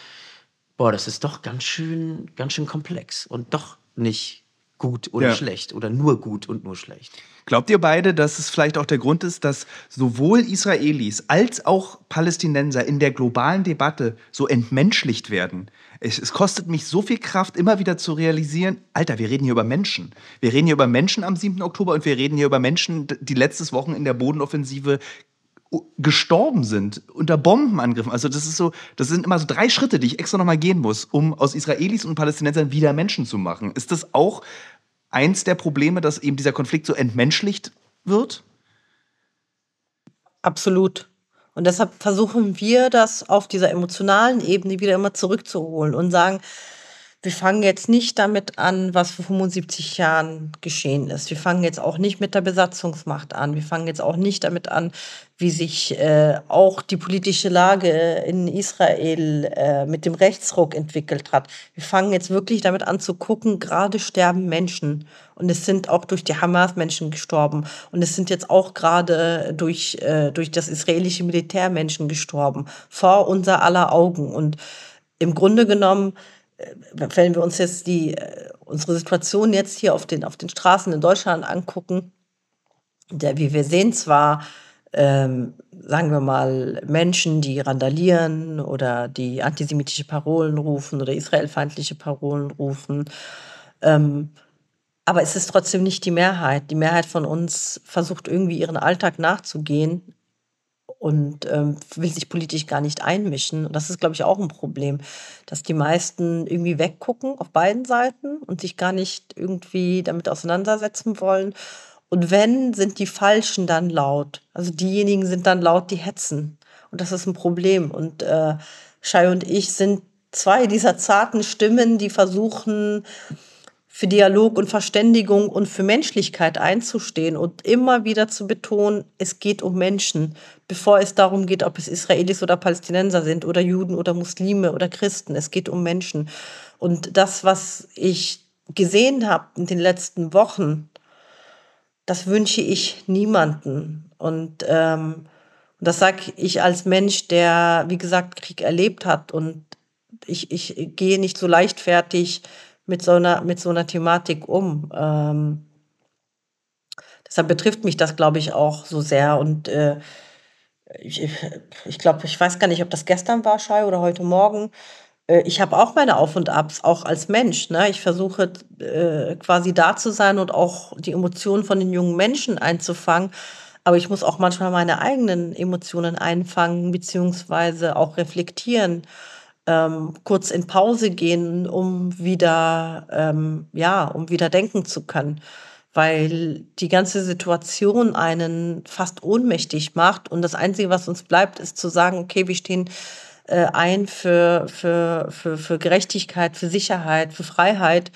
boah, das ist doch ganz schön, ganz schön komplex und doch nicht gut oder Ja. schlecht oder nur gut und nur schlecht. Glaubt ihr beide, dass es vielleicht auch der Grund ist, dass sowohl Israelis als auch Palästinenser in der globalen Debatte so entmenschlicht werden? Es, es kostet mich so viel Kraft, immer wieder zu realisieren, Alter, wir reden hier über Menschen. Wir reden hier über Menschen am 7. Oktober und wir reden hier über Menschen, die letztes Wochen in der Bodenoffensive gestorben sind unter Bombenangriffen. Also das ist so, das sind immer so drei Schritte, die ich extra nochmal gehen muss, um aus Israelis und Palästinensern wieder Menschen zu machen. Ist das auch eins der Probleme, dass eben dieser Konflikt so entmenschlicht wird? Absolut. Und deshalb versuchen wir das auf dieser emotionalen Ebene wieder immer zurückzuholen und sagen, wir fangen jetzt nicht damit an, was vor 75 Jahren geschehen ist. Wir fangen jetzt auch nicht mit der Besatzungsmacht an. Wir fangen jetzt auch nicht damit an, wie sich äh, auch die politische Lage in Israel äh, mit dem Rechtsruck entwickelt hat. Wir fangen jetzt wirklich damit an zu gucken, gerade sterben Menschen. Und es sind auch durch die Hamas Menschen gestorben. Und es sind jetzt auch gerade durch, äh, durch das israelische Militär Menschen gestorben. Vor unser aller Augen. Und im Grunde genommen, wenn wir uns jetzt die, äh, unsere Situation jetzt hier auf den, auf den Straßen in Deutschland angucken, der, wie wir sehen zwar, ähm, sagen wir mal, Menschen, die randalieren oder die antisemitische Parolen rufen oder israelfeindliche Parolen rufen. Ähm, aber es ist trotzdem nicht die Mehrheit. Die Mehrheit von uns versucht irgendwie ihren Alltag nachzugehen und ähm, will sich politisch gar nicht einmischen. Und das ist, glaube ich, auch ein Problem, dass die meisten irgendwie weggucken auf beiden Seiten und sich gar nicht irgendwie damit auseinandersetzen wollen. Und wenn, sind die Falschen dann laut. Also diejenigen sind dann laut, die hetzen. Und das ist ein Problem. Und äh, Shai und ich sind zwei dieser zarten Stimmen, die versuchen, für Dialog und Verständigung und für Menschlichkeit einzustehen und immer wieder zu betonen, es geht um Menschen, bevor es darum geht, ob es Israelis oder Palästinenser sind oder Juden oder Muslime oder Christen. Es geht um Menschen. Und das, was ich gesehen habe in den letzten Wochen, das wünsche ich niemanden. Und ähm, das sage ich als Mensch, der, wie gesagt, Krieg erlebt hat. Und ich, ich gehe nicht so leichtfertig mit so einer, mit so einer Thematik um. Ähm, deshalb betrifft mich das, glaube ich, auch so sehr. Und äh, ich, ich glaube, ich weiß gar nicht, ob das gestern war, Schei, oder heute Morgen. Äh, ich habe auch meine Auf und Abs, auch als Mensch. Ne? Ich versuche äh, quasi da zu sein und auch die Emotionen von den jungen Menschen einzufangen. Aber ich muss auch manchmal meine eigenen Emotionen einfangen, beziehungsweise auch reflektieren ähm, kurz in Pause gehen, um wieder, ähm, ja, um wieder denken zu können. weil die ganze Situation einen fast ohnmächtig macht. Und das Einzige, was uns bleibt, ist zu sagen, okay, wir stehen äh, ein für, für, für, für Gerechtigkeit, für Sicherheit, für Freiheit.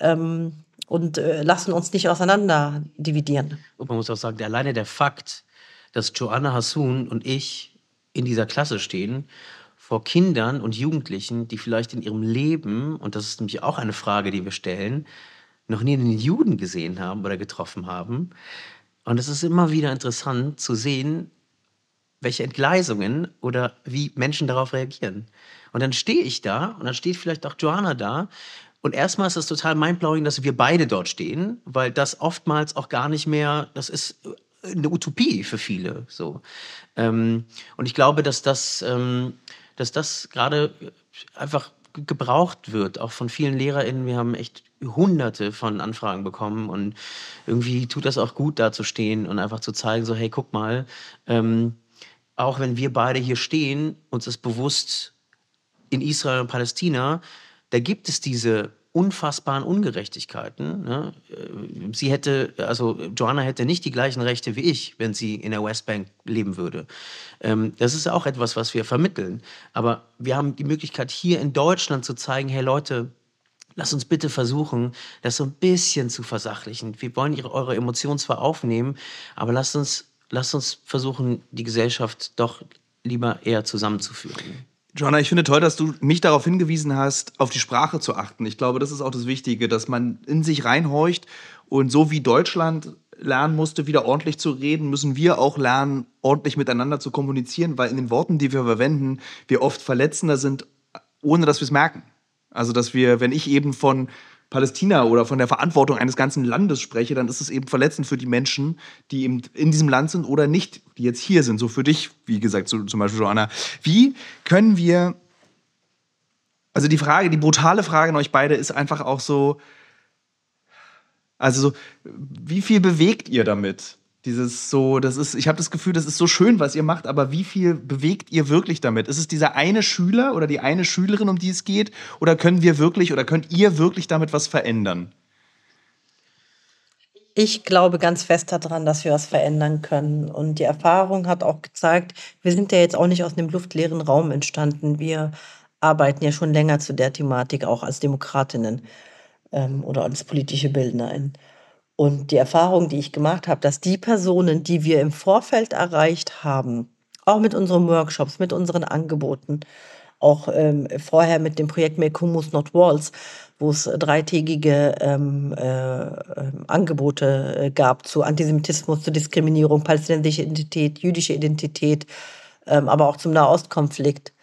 Ähm, und äh, lassen uns nicht auseinander dividieren. Und man muss auch sagen, alleine der Fakt, dass Joanna Hassoun und ich in dieser Klasse stehen, vor Kindern und Jugendlichen, die vielleicht in ihrem Leben, und das ist nämlich auch eine Frage, die wir stellen, noch nie einen Juden gesehen haben oder getroffen haben. Und es ist immer wieder interessant zu sehen, welche Entgleisungen oder wie Menschen darauf reagieren. Und dann stehe ich da und dann steht vielleicht auch Joanna da. Und erstmal ist es total mindblowing, dass wir beide dort stehen, weil das oftmals auch gar nicht mehr, das ist eine Utopie für viele. So. Ähm, und ich glaube, dass das, ähm, dass das gerade einfach gebraucht wird, auch von vielen LehrerInnen. Wir haben echt hunderte von Anfragen bekommen und irgendwie tut das auch gut, da zu stehen und einfach zu zeigen, so, hey, guck mal, ähm, auch wenn wir beide hier stehen, uns ist bewusst, in Israel und Palästina, da gibt es diese unfassbaren Ungerechtigkeiten. Ne? Sie hätte, also Joanna hätte nicht die gleichen Rechte wie ich, wenn sie in der Westbank leben würde. Ähm, das ist auch etwas, was wir vermitteln. Aber wir haben die Möglichkeit, hier in Deutschland zu zeigen, hey Leute, Lasst uns bitte versuchen, das so ein bisschen zu versachlichen. Wir wollen ihre, eure Emotionen zwar aufnehmen, aber lasst uns, lasst uns versuchen, die Gesellschaft doch lieber eher zusammenzuführen. Joanna, ich finde toll, dass du mich darauf hingewiesen hast, auf die Sprache zu achten. Ich glaube, das ist auch das Wichtige, dass man in sich reinhorcht und so wie Deutschland lernen musste, wieder ordentlich zu reden, müssen wir auch lernen, ordentlich miteinander zu kommunizieren, weil in den Worten, die wir verwenden, wir oft verletzender sind, ohne dass wir es merken. Also, dass wir, wenn ich eben von Palästina oder von der Verantwortung eines ganzen Landes spreche, dann ist es eben verletzend für die Menschen, die eben in diesem Land sind oder nicht, die jetzt hier sind. So für dich, wie gesagt, so, zum Beispiel Joanna. Wie können wir, also die Frage, die brutale Frage an euch beide ist einfach auch so, also wie viel bewegt ihr damit? Dieses so, das ist, ich habe das Gefühl, das ist so schön, was ihr macht, aber wie viel bewegt ihr wirklich damit? Ist es dieser eine Schüler oder die eine Schülerin, um die es geht? Oder können wir wirklich oder könnt ihr wirklich damit was verändern? Ich glaube ganz fest daran, dass wir was verändern können. Und die Erfahrung hat auch gezeigt, wir sind ja jetzt auch nicht aus einem luftleeren Raum entstanden. Wir arbeiten ja schon länger zu der Thematik, auch als Demokratinnen ähm, oder als politische Bildnerin. Und die Erfahrung, die ich gemacht habe, dass die Personen, die wir im Vorfeld erreicht haben, auch mit unseren Workshops, mit unseren Angeboten, auch ähm, vorher mit dem Projekt Make Humus Not Walls, wo es dreitägige ähm, äh, ähm, Angebote äh, gab zu Antisemitismus, zu Diskriminierung, palästinensische Identität, jüdische Identität, ähm, aber auch zum Nahostkonflikt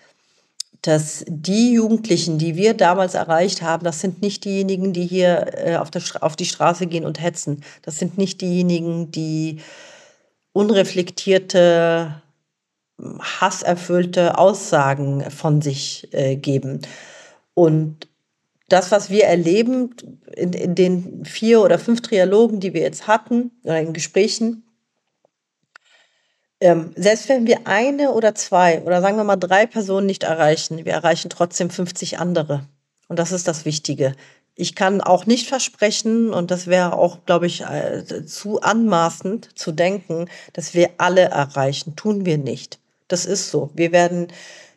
dass die Jugendlichen, die wir damals erreicht haben, das sind nicht diejenigen, die hier äh, auf, der, auf die Straße gehen und hetzen. Das sind nicht diejenigen, die unreflektierte, hasserfüllte Aussagen von sich äh, geben. Und das, was wir erleben in, in den vier oder fünf Trialogen, die wir jetzt hatten, oder in Gesprächen, ähm, selbst wenn wir eine oder zwei oder sagen wir mal drei Personen nicht erreichen, wir erreichen trotzdem 50 andere. Und das ist das Wichtige. Ich kann auch nicht versprechen, und das wäre auch, glaube ich, äh, zu anmaßend zu denken, dass wir alle erreichen. Tun wir nicht. Das ist so. Wir werden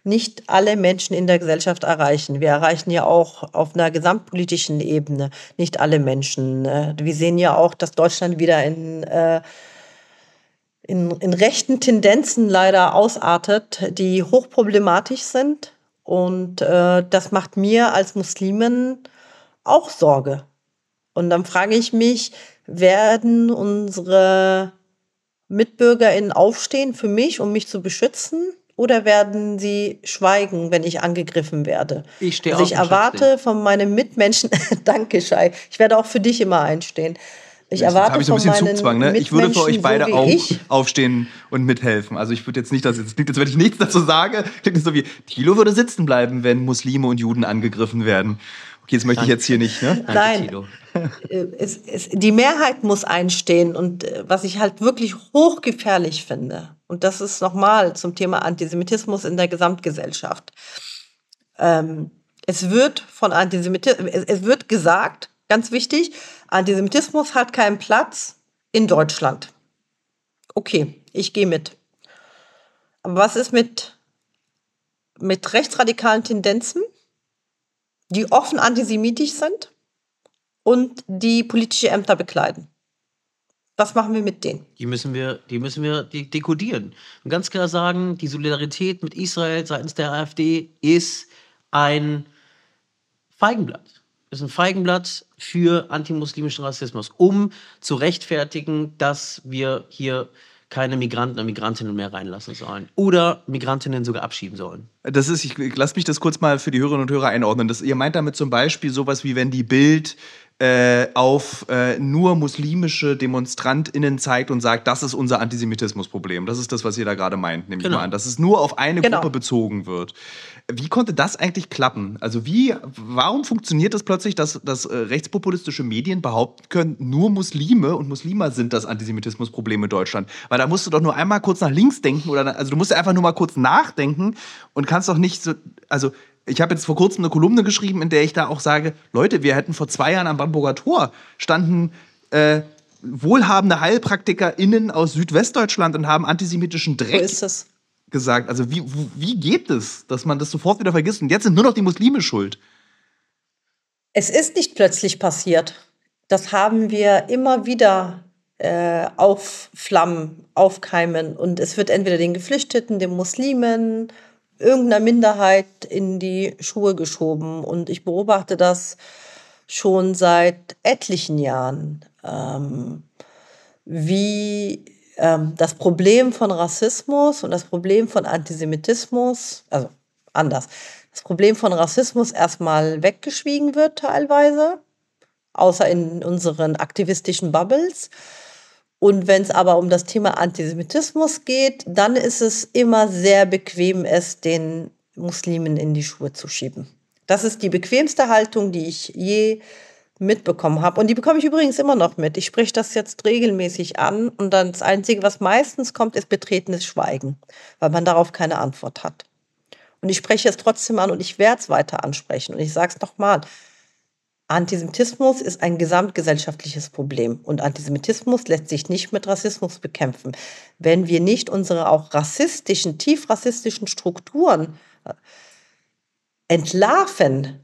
nicht alle Menschen in der Gesellschaft erreichen. Wir erreichen ja auch auf einer gesamtpolitischen Ebene nicht alle Menschen. Äh, wir sehen ja auch, dass Deutschland wieder in äh, in, in rechten Tendenzen leider ausartet, die hochproblematisch sind. Und äh, das macht mir als Muslimin auch Sorge. Und dann frage ich mich, werden unsere MitbürgerInnen aufstehen für mich, um mich zu beschützen? Oder werden sie schweigen, wenn ich angegriffen werde? Ich stehe also ich erwarte von meinen Mitmenschen, danke Shai, ich werde auch für dich immer einstehen. Ich erwarte habe ich so ein bisschen Zugzwang, ne? Ich würde für euch beide so auch ich. aufstehen und mithelfen. Also ich würde jetzt nicht, dass jetzt klingt, als wenn ich nichts dazu sage. Klingt so wie Thilo würde sitzen bleiben, wenn Muslime und Juden angegriffen werden. Okay, das möchte ich jetzt hier nicht, ne? Nein. Äh, es, es, die Mehrheit muss einstehen und äh, was ich halt wirklich hochgefährlich finde, und das ist nochmal zum Thema Antisemitismus in der Gesamtgesellschaft. Ähm, es wird von Antisemitismus, es, es wird gesagt, ganz wichtig, Antisemitismus hat keinen Platz in Deutschland. Okay, ich gehe mit. Aber was ist mit, mit rechtsradikalen Tendenzen, die offen antisemitisch sind und die politische Ämter bekleiden? Was machen wir mit denen? Die müssen wir, die müssen wir dekodieren. Und ganz klar sagen, die Solidarität mit Israel seitens der AfD ist ein Feigenblatt. Ist ein Feigenblatt für antimuslimischen Rassismus, um zu rechtfertigen, dass wir hier keine Migranten und Migrantinnen mehr reinlassen sollen oder Migrantinnen sogar abschieben sollen. Das ist, ich lass mich das kurz mal für die Hörerinnen und Hörer einordnen. Das, ihr meint damit zum Beispiel sowas wie, wenn die Bild äh, auf äh, nur muslimische DemonstrantInnen zeigt und sagt, das ist unser Antisemitismusproblem. Das ist das, was ihr da gerade meint, nehme genau. ich mal an. Dass es nur auf eine genau. Gruppe bezogen wird. Wie konnte das eigentlich klappen? Also wie, warum funktioniert das plötzlich, dass, dass äh, rechtspopulistische Medien behaupten können, nur Muslime und Muslime sind das Antisemitismusproblem in Deutschland? Weil da musst du doch nur einmal kurz nach links denken oder also du musst einfach nur mal kurz nachdenken und kannst doch nicht so, also ich habe jetzt vor kurzem eine Kolumne geschrieben, in der ich da auch sage, Leute, wir hätten vor zwei Jahren am Bamburger Tor standen äh, wohlhabende HeilpraktikerInnen aus Südwestdeutschland und haben antisemitischen Dreck gesagt. Also wie, wie geht es, dass man das sofort wieder vergisst? Und jetzt sind nur noch die Muslime schuld. Es ist nicht plötzlich passiert. Das haben wir immer wieder äh, aufflammen, aufkeimen. Und es wird entweder den Geflüchteten, den Muslimen irgendeiner Minderheit in die Schuhe geschoben. Und ich beobachte das schon seit etlichen Jahren, ähm, wie ähm, das Problem von Rassismus und das Problem von Antisemitismus, also anders, das Problem von Rassismus erstmal weggeschwiegen wird teilweise, außer in unseren aktivistischen Bubbles. Und wenn es aber um das Thema Antisemitismus geht, dann ist es immer sehr bequem, es den Muslimen in die Schuhe zu schieben. Das ist die bequemste Haltung, die ich je mitbekommen habe. Und die bekomme ich übrigens immer noch mit. Ich spreche das jetzt regelmäßig an und dann das Einzige, was meistens kommt, ist betretenes Schweigen, weil man darauf keine Antwort hat. Und ich spreche es trotzdem an und ich werde es weiter ansprechen. Und ich sage es nochmal, Antisemitismus ist ein gesamtgesellschaftliches Problem und Antisemitismus lässt sich nicht mit Rassismus bekämpfen. Wenn wir nicht unsere auch rassistischen, tief rassistischen Strukturen äh, entlarven,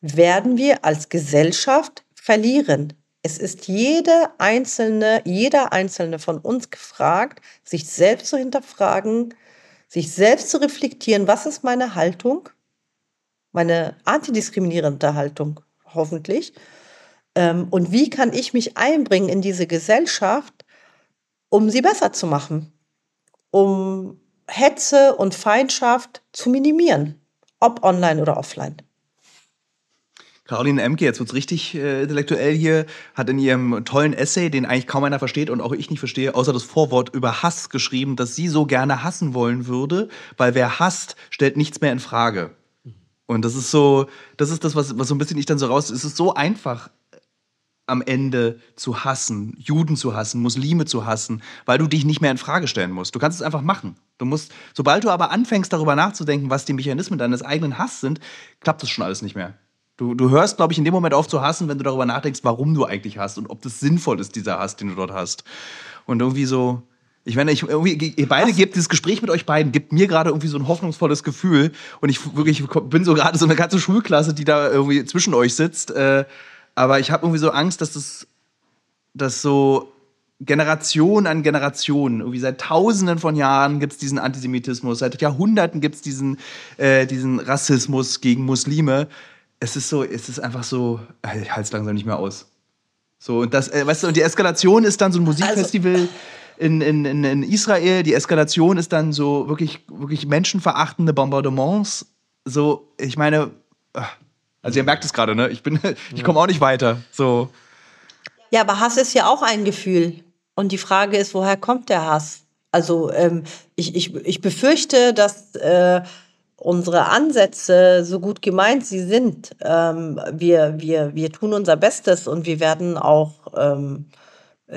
werden wir als Gesellschaft verlieren. Es ist jede einzelne, jeder einzelne von uns gefragt, sich selbst zu hinterfragen, sich selbst zu reflektieren, was ist meine Haltung, meine antidiskriminierende Haltung hoffentlich. Ähm, und wie kann ich mich einbringen in diese Gesellschaft, um sie besser zu machen, um Hetze und Feindschaft zu minimieren, ob online oder offline. Caroline Emke, jetzt wird es richtig äh, intellektuell hier, hat in ihrem tollen Essay, den eigentlich kaum einer versteht und auch ich nicht verstehe, außer das Vorwort über Hass geschrieben, dass sie so gerne hassen wollen würde, weil wer hasst, stellt nichts mehr in Frage. Und das ist so, das ist das, was, was so ein bisschen ich dann so raus. Es ist so einfach am Ende zu hassen, Juden zu hassen, Muslime zu hassen, weil du dich nicht mehr in Frage stellen musst. Du kannst es einfach machen. Du musst, sobald du aber anfängst, darüber nachzudenken, was die Mechanismen deines eigenen Hass sind, klappt das schon alles nicht mehr. Du, du hörst, glaube ich, in dem Moment auf zu hassen, wenn du darüber nachdenkst, warum du eigentlich hast und ob das sinnvoll ist, dieser Hass, den du dort hast. Und irgendwie so, ich meine, ich, irgendwie, ihr beide Was? gebt dieses Gespräch mit euch beiden, gibt mir gerade irgendwie so ein hoffnungsvolles Gefühl. Und ich wirklich bin so gerade so eine ganze Schulklasse, die da irgendwie zwischen euch sitzt. Äh, aber ich habe irgendwie so Angst, dass das dass so Generation an Generation, irgendwie seit Tausenden von Jahren gibt es diesen Antisemitismus, seit Jahrhunderten gibt es diesen, äh, diesen Rassismus gegen Muslime. Es ist so, es ist einfach so, ich halte es langsam nicht mehr aus. So, und das, äh, weißt du, und die Eskalation ist dann so ein also Musikfestival. Also in, in, in Israel, die Eskalation ist dann so wirklich, wirklich menschenverachtende Bombardements. So, ich meine, ah, also ihr merkt es gerade, ne? Ich bin, ich komme auch nicht weiter. So. Ja, aber Hass ist ja auch ein Gefühl. Und die Frage ist, woher kommt der Hass? Also ähm, ich, ich, ich befürchte, dass äh, unsere Ansätze, so gut gemeint sie sind, ähm, wir, wir, wir tun unser Bestes und wir werden auch ähm, äh,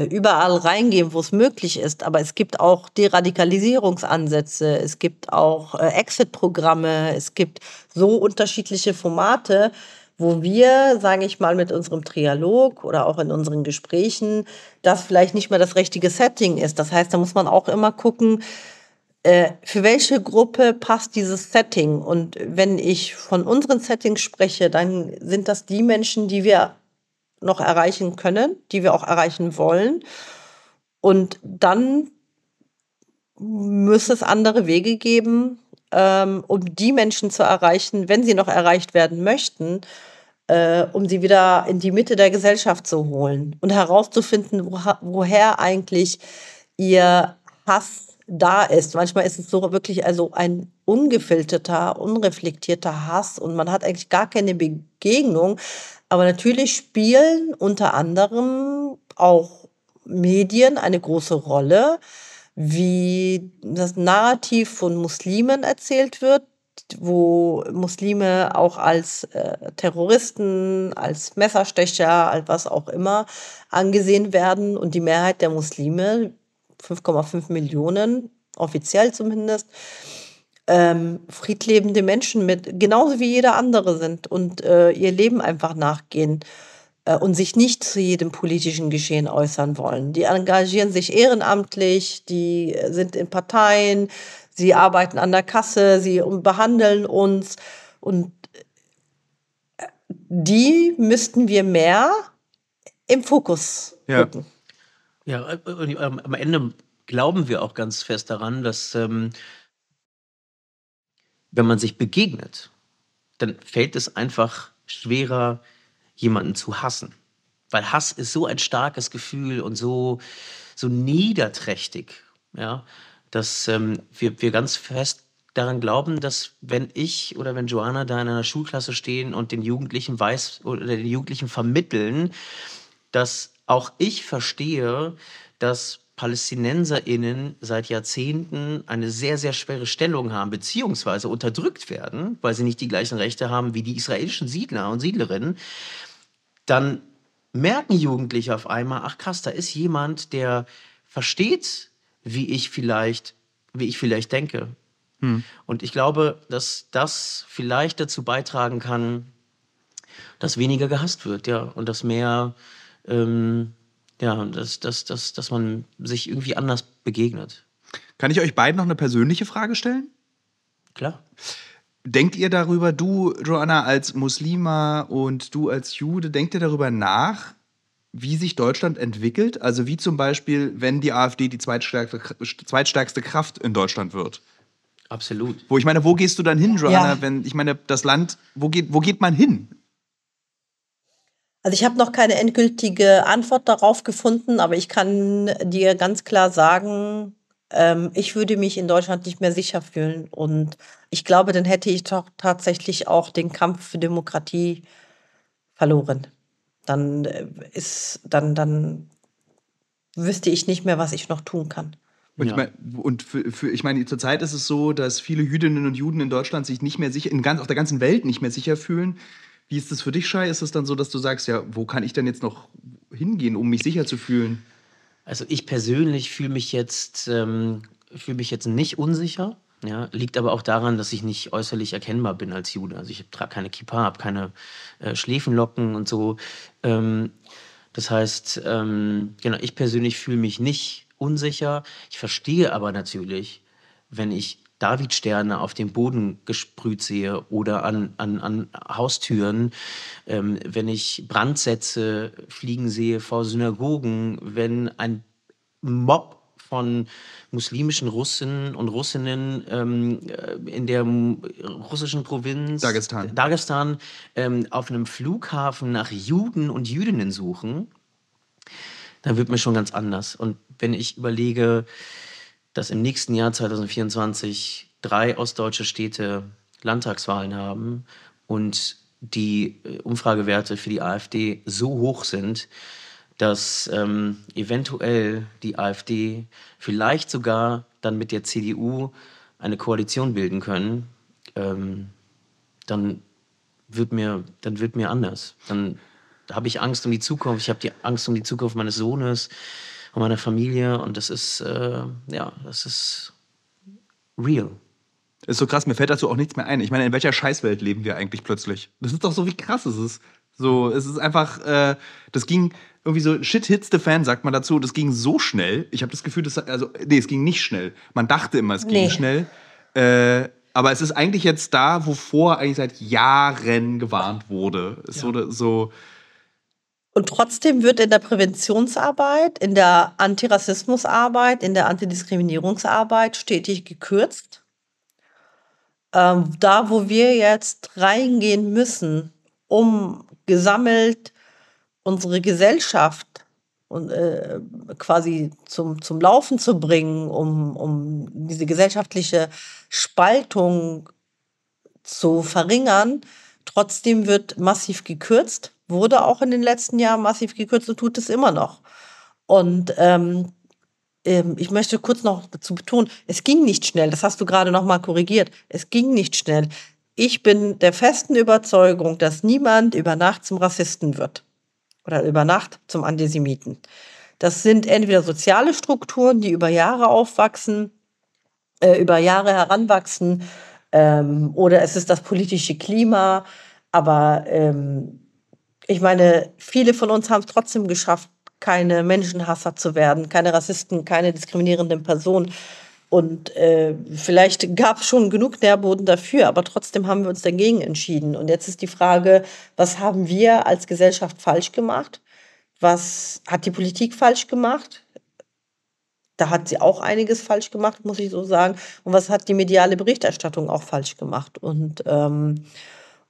überall reingehen, wo es möglich ist. Aber es gibt auch Deradikalisierungsansätze, es gibt auch äh, Exit-Programme, es gibt so unterschiedliche Formate, wo wir, sage ich mal, mit unserem Trialog oder auch in unseren Gesprächen, das vielleicht nicht mehr das richtige Setting ist. Das heißt, da muss man auch immer gucken, äh, für welche Gruppe passt dieses Setting? Und wenn ich von unseren Settings spreche, dann sind das die Menschen, die wir noch erreichen können, die wir auch erreichen wollen. Und dann müsste es andere Wege geben, ähm, um die Menschen zu erreichen, wenn sie noch erreicht werden möchten, äh, um sie wieder in die Mitte der Gesellschaft zu holen und herauszufinden, wo, woher eigentlich ihr Hass da ist. Manchmal ist es so wirklich also ein ungefilterter, unreflektierter Hass und man hat eigentlich gar keine Begegnung. Aber natürlich spielen unter anderem auch Medien eine große Rolle wie das Narrativ von Muslimen erzählt wird, wo Muslime auch als äh, Terroristen, als Messerstecher, als was auch immer angesehen werden. Und die Mehrheit der Muslime, 5,5 Millionen, offiziell zumindest, ähm, friedlebende Menschen mit, genauso wie jeder andere sind und äh, ihr Leben einfach nachgehen. Äh, und sich nicht zu jedem politischen Geschehen äußern wollen. Die engagieren sich ehrenamtlich, die sind in Parteien, sie arbeiten an der Kasse, sie behandeln uns und äh, die müssten wir mehr im Fokus ja. gucken. Ja, äh, am Ende glauben wir auch ganz fest daran, dass ähm, wenn man sich begegnet, dann fällt es einfach schwerer, jemanden zu hassen. Weil Hass ist so ein starkes Gefühl und so, so niederträchtig, ja, dass ähm, wir, wir ganz fest daran glauben, dass wenn ich oder wenn Joanna da in einer Schulklasse stehen und den Jugendlichen weiß oder den Jugendlichen vermitteln, dass auch ich verstehe, dass PalästinenserInnen seit Jahrzehnten eine sehr, sehr schwere Stellung haben, beziehungsweise unterdrückt werden, weil sie nicht die gleichen Rechte haben wie die israelischen Siedler und Siedlerinnen, dann merken Jugendliche auf einmal, ach krass, da ist jemand, der versteht, wie ich vielleicht, wie ich vielleicht denke. Hm. Und ich glaube, dass das vielleicht dazu beitragen kann, dass weniger gehasst wird, ja, und dass mehr, ähm, ja, dass, dass, dass, dass man sich irgendwie anders begegnet. Kann ich euch beiden noch eine persönliche Frage stellen? Klar. Denkt ihr darüber, du, Joanna, als Muslima und du als Jude, denkt ihr darüber nach, wie sich Deutschland entwickelt? Also wie zum Beispiel, wenn die AfD die zweitstärkste, zweitstärkste Kraft in Deutschland wird? Absolut. Wo ich meine, wo gehst du dann hin, Joanna? Ja. Wenn ich meine, das Land, wo geht, wo geht man hin? Also ich habe noch keine endgültige Antwort darauf gefunden, aber ich kann dir ganz klar sagen, ähm, ich würde mich in Deutschland nicht mehr sicher fühlen. Und ich glaube, dann hätte ich doch tatsächlich auch den Kampf für Demokratie verloren. Dann äh, ist, dann, dann wüsste ich nicht mehr, was ich noch tun kann. Und, ja. ich, mein, und für, für, ich meine, zurzeit ist es so, dass viele Jüdinnen und Juden in Deutschland sich nicht mehr sicher, in ganz, auf der ganzen Welt nicht mehr sicher fühlen. Wie ist das für dich, Shai? Ist es dann so, dass du sagst, ja, wo kann ich denn jetzt noch hingehen, um mich sicher zu fühlen? Also ich persönlich fühle mich jetzt, ähm, fühle mich jetzt nicht unsicher. Ja, liegt aber auch daran, dass ich nicht äußerlich erkennbar bin als Jude. Also ich trage keine Kippa, habe keine äh, Schläfenlocken und so. Ähm, das heißt, ähm, genau, ich persönlich fühle mich nicht unsicher. Ich verstehe aber natürlich, wenn ich Davidsterne auf dem Boden gesprüht sehe oder an, an, an Haustüren, ähm, wenn ich Brandsätze fliegen sehe vor Synagogen, wenn ein Mob von muslimischen Russen und Russinnen ähm, äh, in der russischen Provinz Dagestan, Dagestan ähm, auf einem Flughafen nach Juden und Jüdinnen suchen, dann wird mir schon ganz anders. Und wenn ich überlege, dass im nächsten Jahr 2024 drei ostdeutsche Städte Landtagswahlen haben und die äh, Umfragewerte für die AfD so hoch sind, dass ähm, eventuell die AfD vielleicht sogar dann mit der CDU eine Koalition bilden können, ähm, dann wird mir, dann wird mir anders. Dann habe ich Angst um die Zukunft. Ich habe die Angst um die Zukunft meines Sohnes und meiner Familie und das ist, äh, ja, das ist real. Ist so krass, mir fällt dazu auch nichts mehr ein. Ich meine, in welcher Scheißwelt leben wir eigentlich plötzlich? Das ist doch so, wie krass es ist. So, es ist einfach, äh, das ging irgendwie so, shit hits the fan, sagt man dazu. Das ging so schnell. Ich habe das Gefühl, dass, also, nee, es ging nicht schnell. Man dachte immer, es ging Nee. schnell. Äh, aber es ist eigentlich jetzt da, wovor eigentlich seit Jahren gewarnt wurde. Es wurde so, Und trotzdem wird in der Präventionsarbeit, in der Antirassismusarbeit, in der Antidiskriminierungsarbeit stetig gekürzt. Ähm, da, wo wir jetzt reingehen müssen, um gesammelt unsere Gesellschaft und, äh, quasi zum, zum Laufen zu bringen, um, um diese gesellschaftliche Spaltung zu verringern. Trotzdem wird massiv gekürzt, wurde auch in den letzten Jahren massiv gekürzt und tut es immer noch. Und ähm, ähm, ich möchte kurz noch dazu betonen, es ging nicht schnell, das hast du gerade noch mal korrigiert, es ging nicht schnell. Ich bin der festen Überzeugung, dass niemand über Nacht zum Rassisten wird oder über Nacht zum Antisemiten. Das sind entweder soziale Strukturen, die über Jahre aufwachsen, äh, über Jahre heranwachsen, ähm, oder es ist das politische Klima. Aber ähm, ich meine, viele von uns haben es trotzdem geschafft, keine Menschenhasser zu werden, keine Rassisten, keine diskriminierenden Personen. Und äh, vielleicht gab es schon genug Nährboden dafür, aber trotzdem haben wir uns dagegen entschieden. Und jetzt ist die Frage, was haben wir als Gesellschaft falsch gemacht? Was hat die Politik falsch gemacht? Da hat sie auch einiges falsch gemacht, muss ich so sagen. Und was hat die mediale Berichterstattung auch falsch gemacht? Und ähm,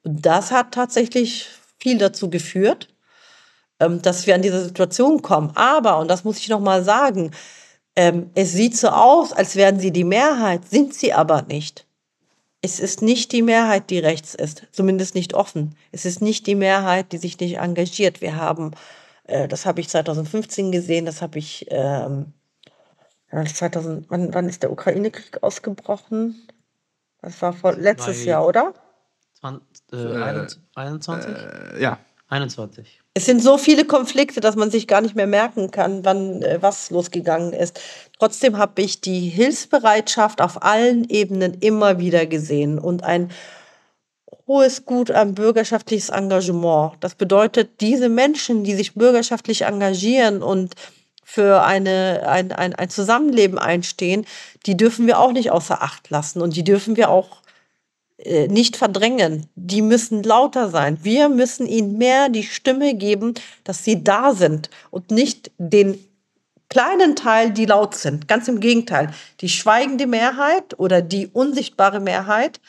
das hat tatsächlich viel dazu geführt, ähm, dass wir an diese Situation kommen. Aber, und das muss ich noch mal sagen, ähm, es sieht so aus, als wären sie die Mehrheit, sind sie aber nicht. Es ist nicht die Mehrheit, die rechts ist, zumindest nicht offen. Es ist nicht die Mehrheit, die sich nicht engagiert. Wir haben, äh, das habe ich 2015 gesehen, das habe ich ähm, 2000, wann, wann ist der Ukraine-Krieg ausgebrochen? Das war vor, letztes Jahr, oder? 20, äh, 21? äh, ja. 21. Es sind so viele Konflikte, dass man sich gar nicht mehr merken kann, wann äh, was losgegangen ist. Trotzdem habe ich die Hilfsbereitschaft auf allen Ebenen immer wieder gesehen und ein hohes Gut an bürgerschaftliches Engagement. Das bedeutet, diese Menschen, die sich bürgerschaftlich engagieren und für eine, ein, ein, ein Zusammenleben einstehen, die dürfen wir auch nicht außer Acht lassen und die dürfen wir auch äh, nicht verdrängen. Die müssen lauter sein. Wir müssen ihnen mehr die Stimme geben, dass sie da sind und nicht den kleinen Teil, die laut sind. Ganz im Gegenteil. Die schweigende Mehrheit oder die unsichtbare Mehrheit,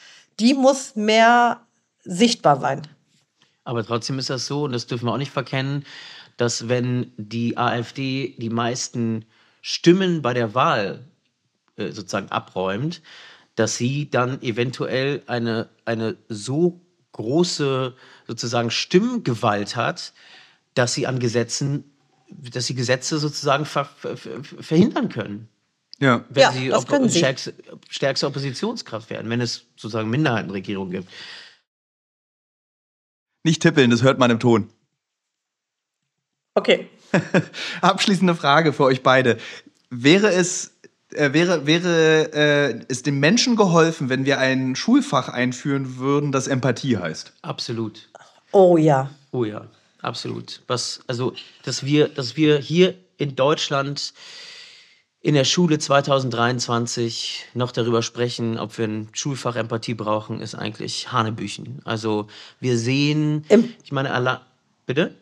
die muss mehr sichtbar sein. Aber trotzdem ist das so, und das dürfen wir auch nicht verkennen, dass wenn die AfD die meisten Stimmen bei der Wahl äh, sozusagen abräumt, dass sie dann eventuell eine, eine so große sozusagen Stimmgewalt hat, dass sie an Gesetzen, dass sie Gesetze sozusagen ver, ver, ver, verhindern können. Ja. Wenn Ja, sie das können sie. Stärkste, stärkste Oppositionskraft werden, wenn es sozusagen Minderheitenregierungen gibt. Nicht tippeln, das hört man im Ton. Okay. Abschließende Frage für euch beide. Wäre es, äh, wäre, wäre äh, es den Menschen geholfen, wenn wir ein Schulfach einführen würden, das Empathie heißt? Absolut. Oh ja. Oh ja, absolut. Was, also, dass wir, dass wir hier in Deutschland in der Schule 2023 noch darüber sprechen, ob wir ein Schulfach Empathie brauchen, ist eigentlich Hanebüchen. Also wir sehen, Em- ich meine, alla, bitte?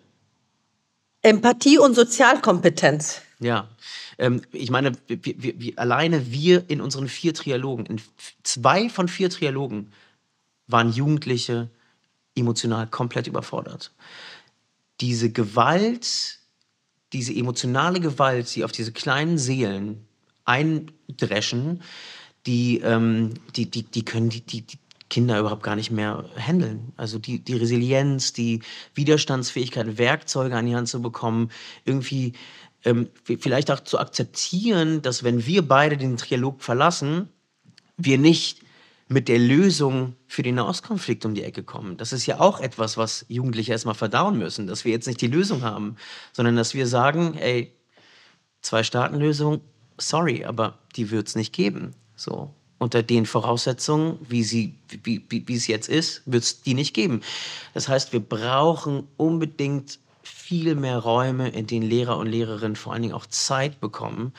Empathie und Sozialkompetenz. Ja, ähm, ich meine, wir, wir, wir, alleine wir in unseren vier Trialogen, in zwei von vier Trialogen waren Jugendliche emotional komplett überfordert. Diese Gewalt, diese emotionale Gewalt, die auf diese kleinen Seelen eindreschen, die, ähm, die, die, die können die, die, die Kinder überhaupt gar nicht mehr handeln. Also die, die Resilienz, die Widerstandsfähigkeit, Werkzeuge an die Hand zu bekommen, irgendwie ähm, vielleicht auch zu akzeptieren, dass wenn wir beide den Trialog verlassen, wir nicht mit der Lösung für den Nahostkonflikt um die Ecke kommen. Das ist ja auch etwas, was Jugendliche erstmal verdauen müssen, dass wir jetzt nicht die Lösung haben, sondern dass wir sagen, ey, Zwei-Staaten-Lösung, sorry, aber die wird es nicht geben. So. unter den Voraussetzungen, wie, sie, wie, wie, wie es jetzt ist, wird es die nicht geben. Das heißt, wir brauchen unbedingt viel mehr Räume, in denen Lehrer und Lehrerinnen vor allen Dingen auch Zeit bekommen,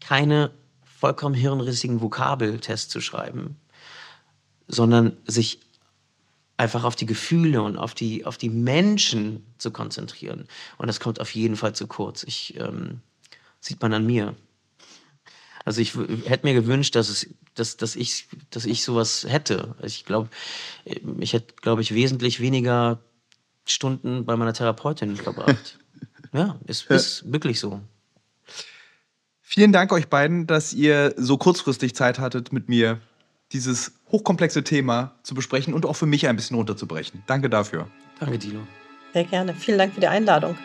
keine vollkommen hirnrissigen Vokabeltests zu schreiben, sondern sich einfach auf die Gefühle und auf die, auf die Menschen zu konzentrieren. Und das kommt auf jeden Fall zu kurz. Ich, ähm, sieht man an mir. Also ich hätte mir gewünscht, dass, es, dass, dass, ich, dass ich sowas hätte. Ich glaube, ich hätte, glaube ich, wesentlich weniger Stunden bei meiner Therapeutin verbracht. ja, es ist wirklich so. Vielen Dank euch beiden, dass ihr so kurzfristig Zeit hattet, mit mir dieses hochkomplexe Thema zu besprechen und auch für mich ein bisschen runterzubrechen. Danke dafür. Danke, Dino. Sehr gerne. Vielen Dank für die Einladung.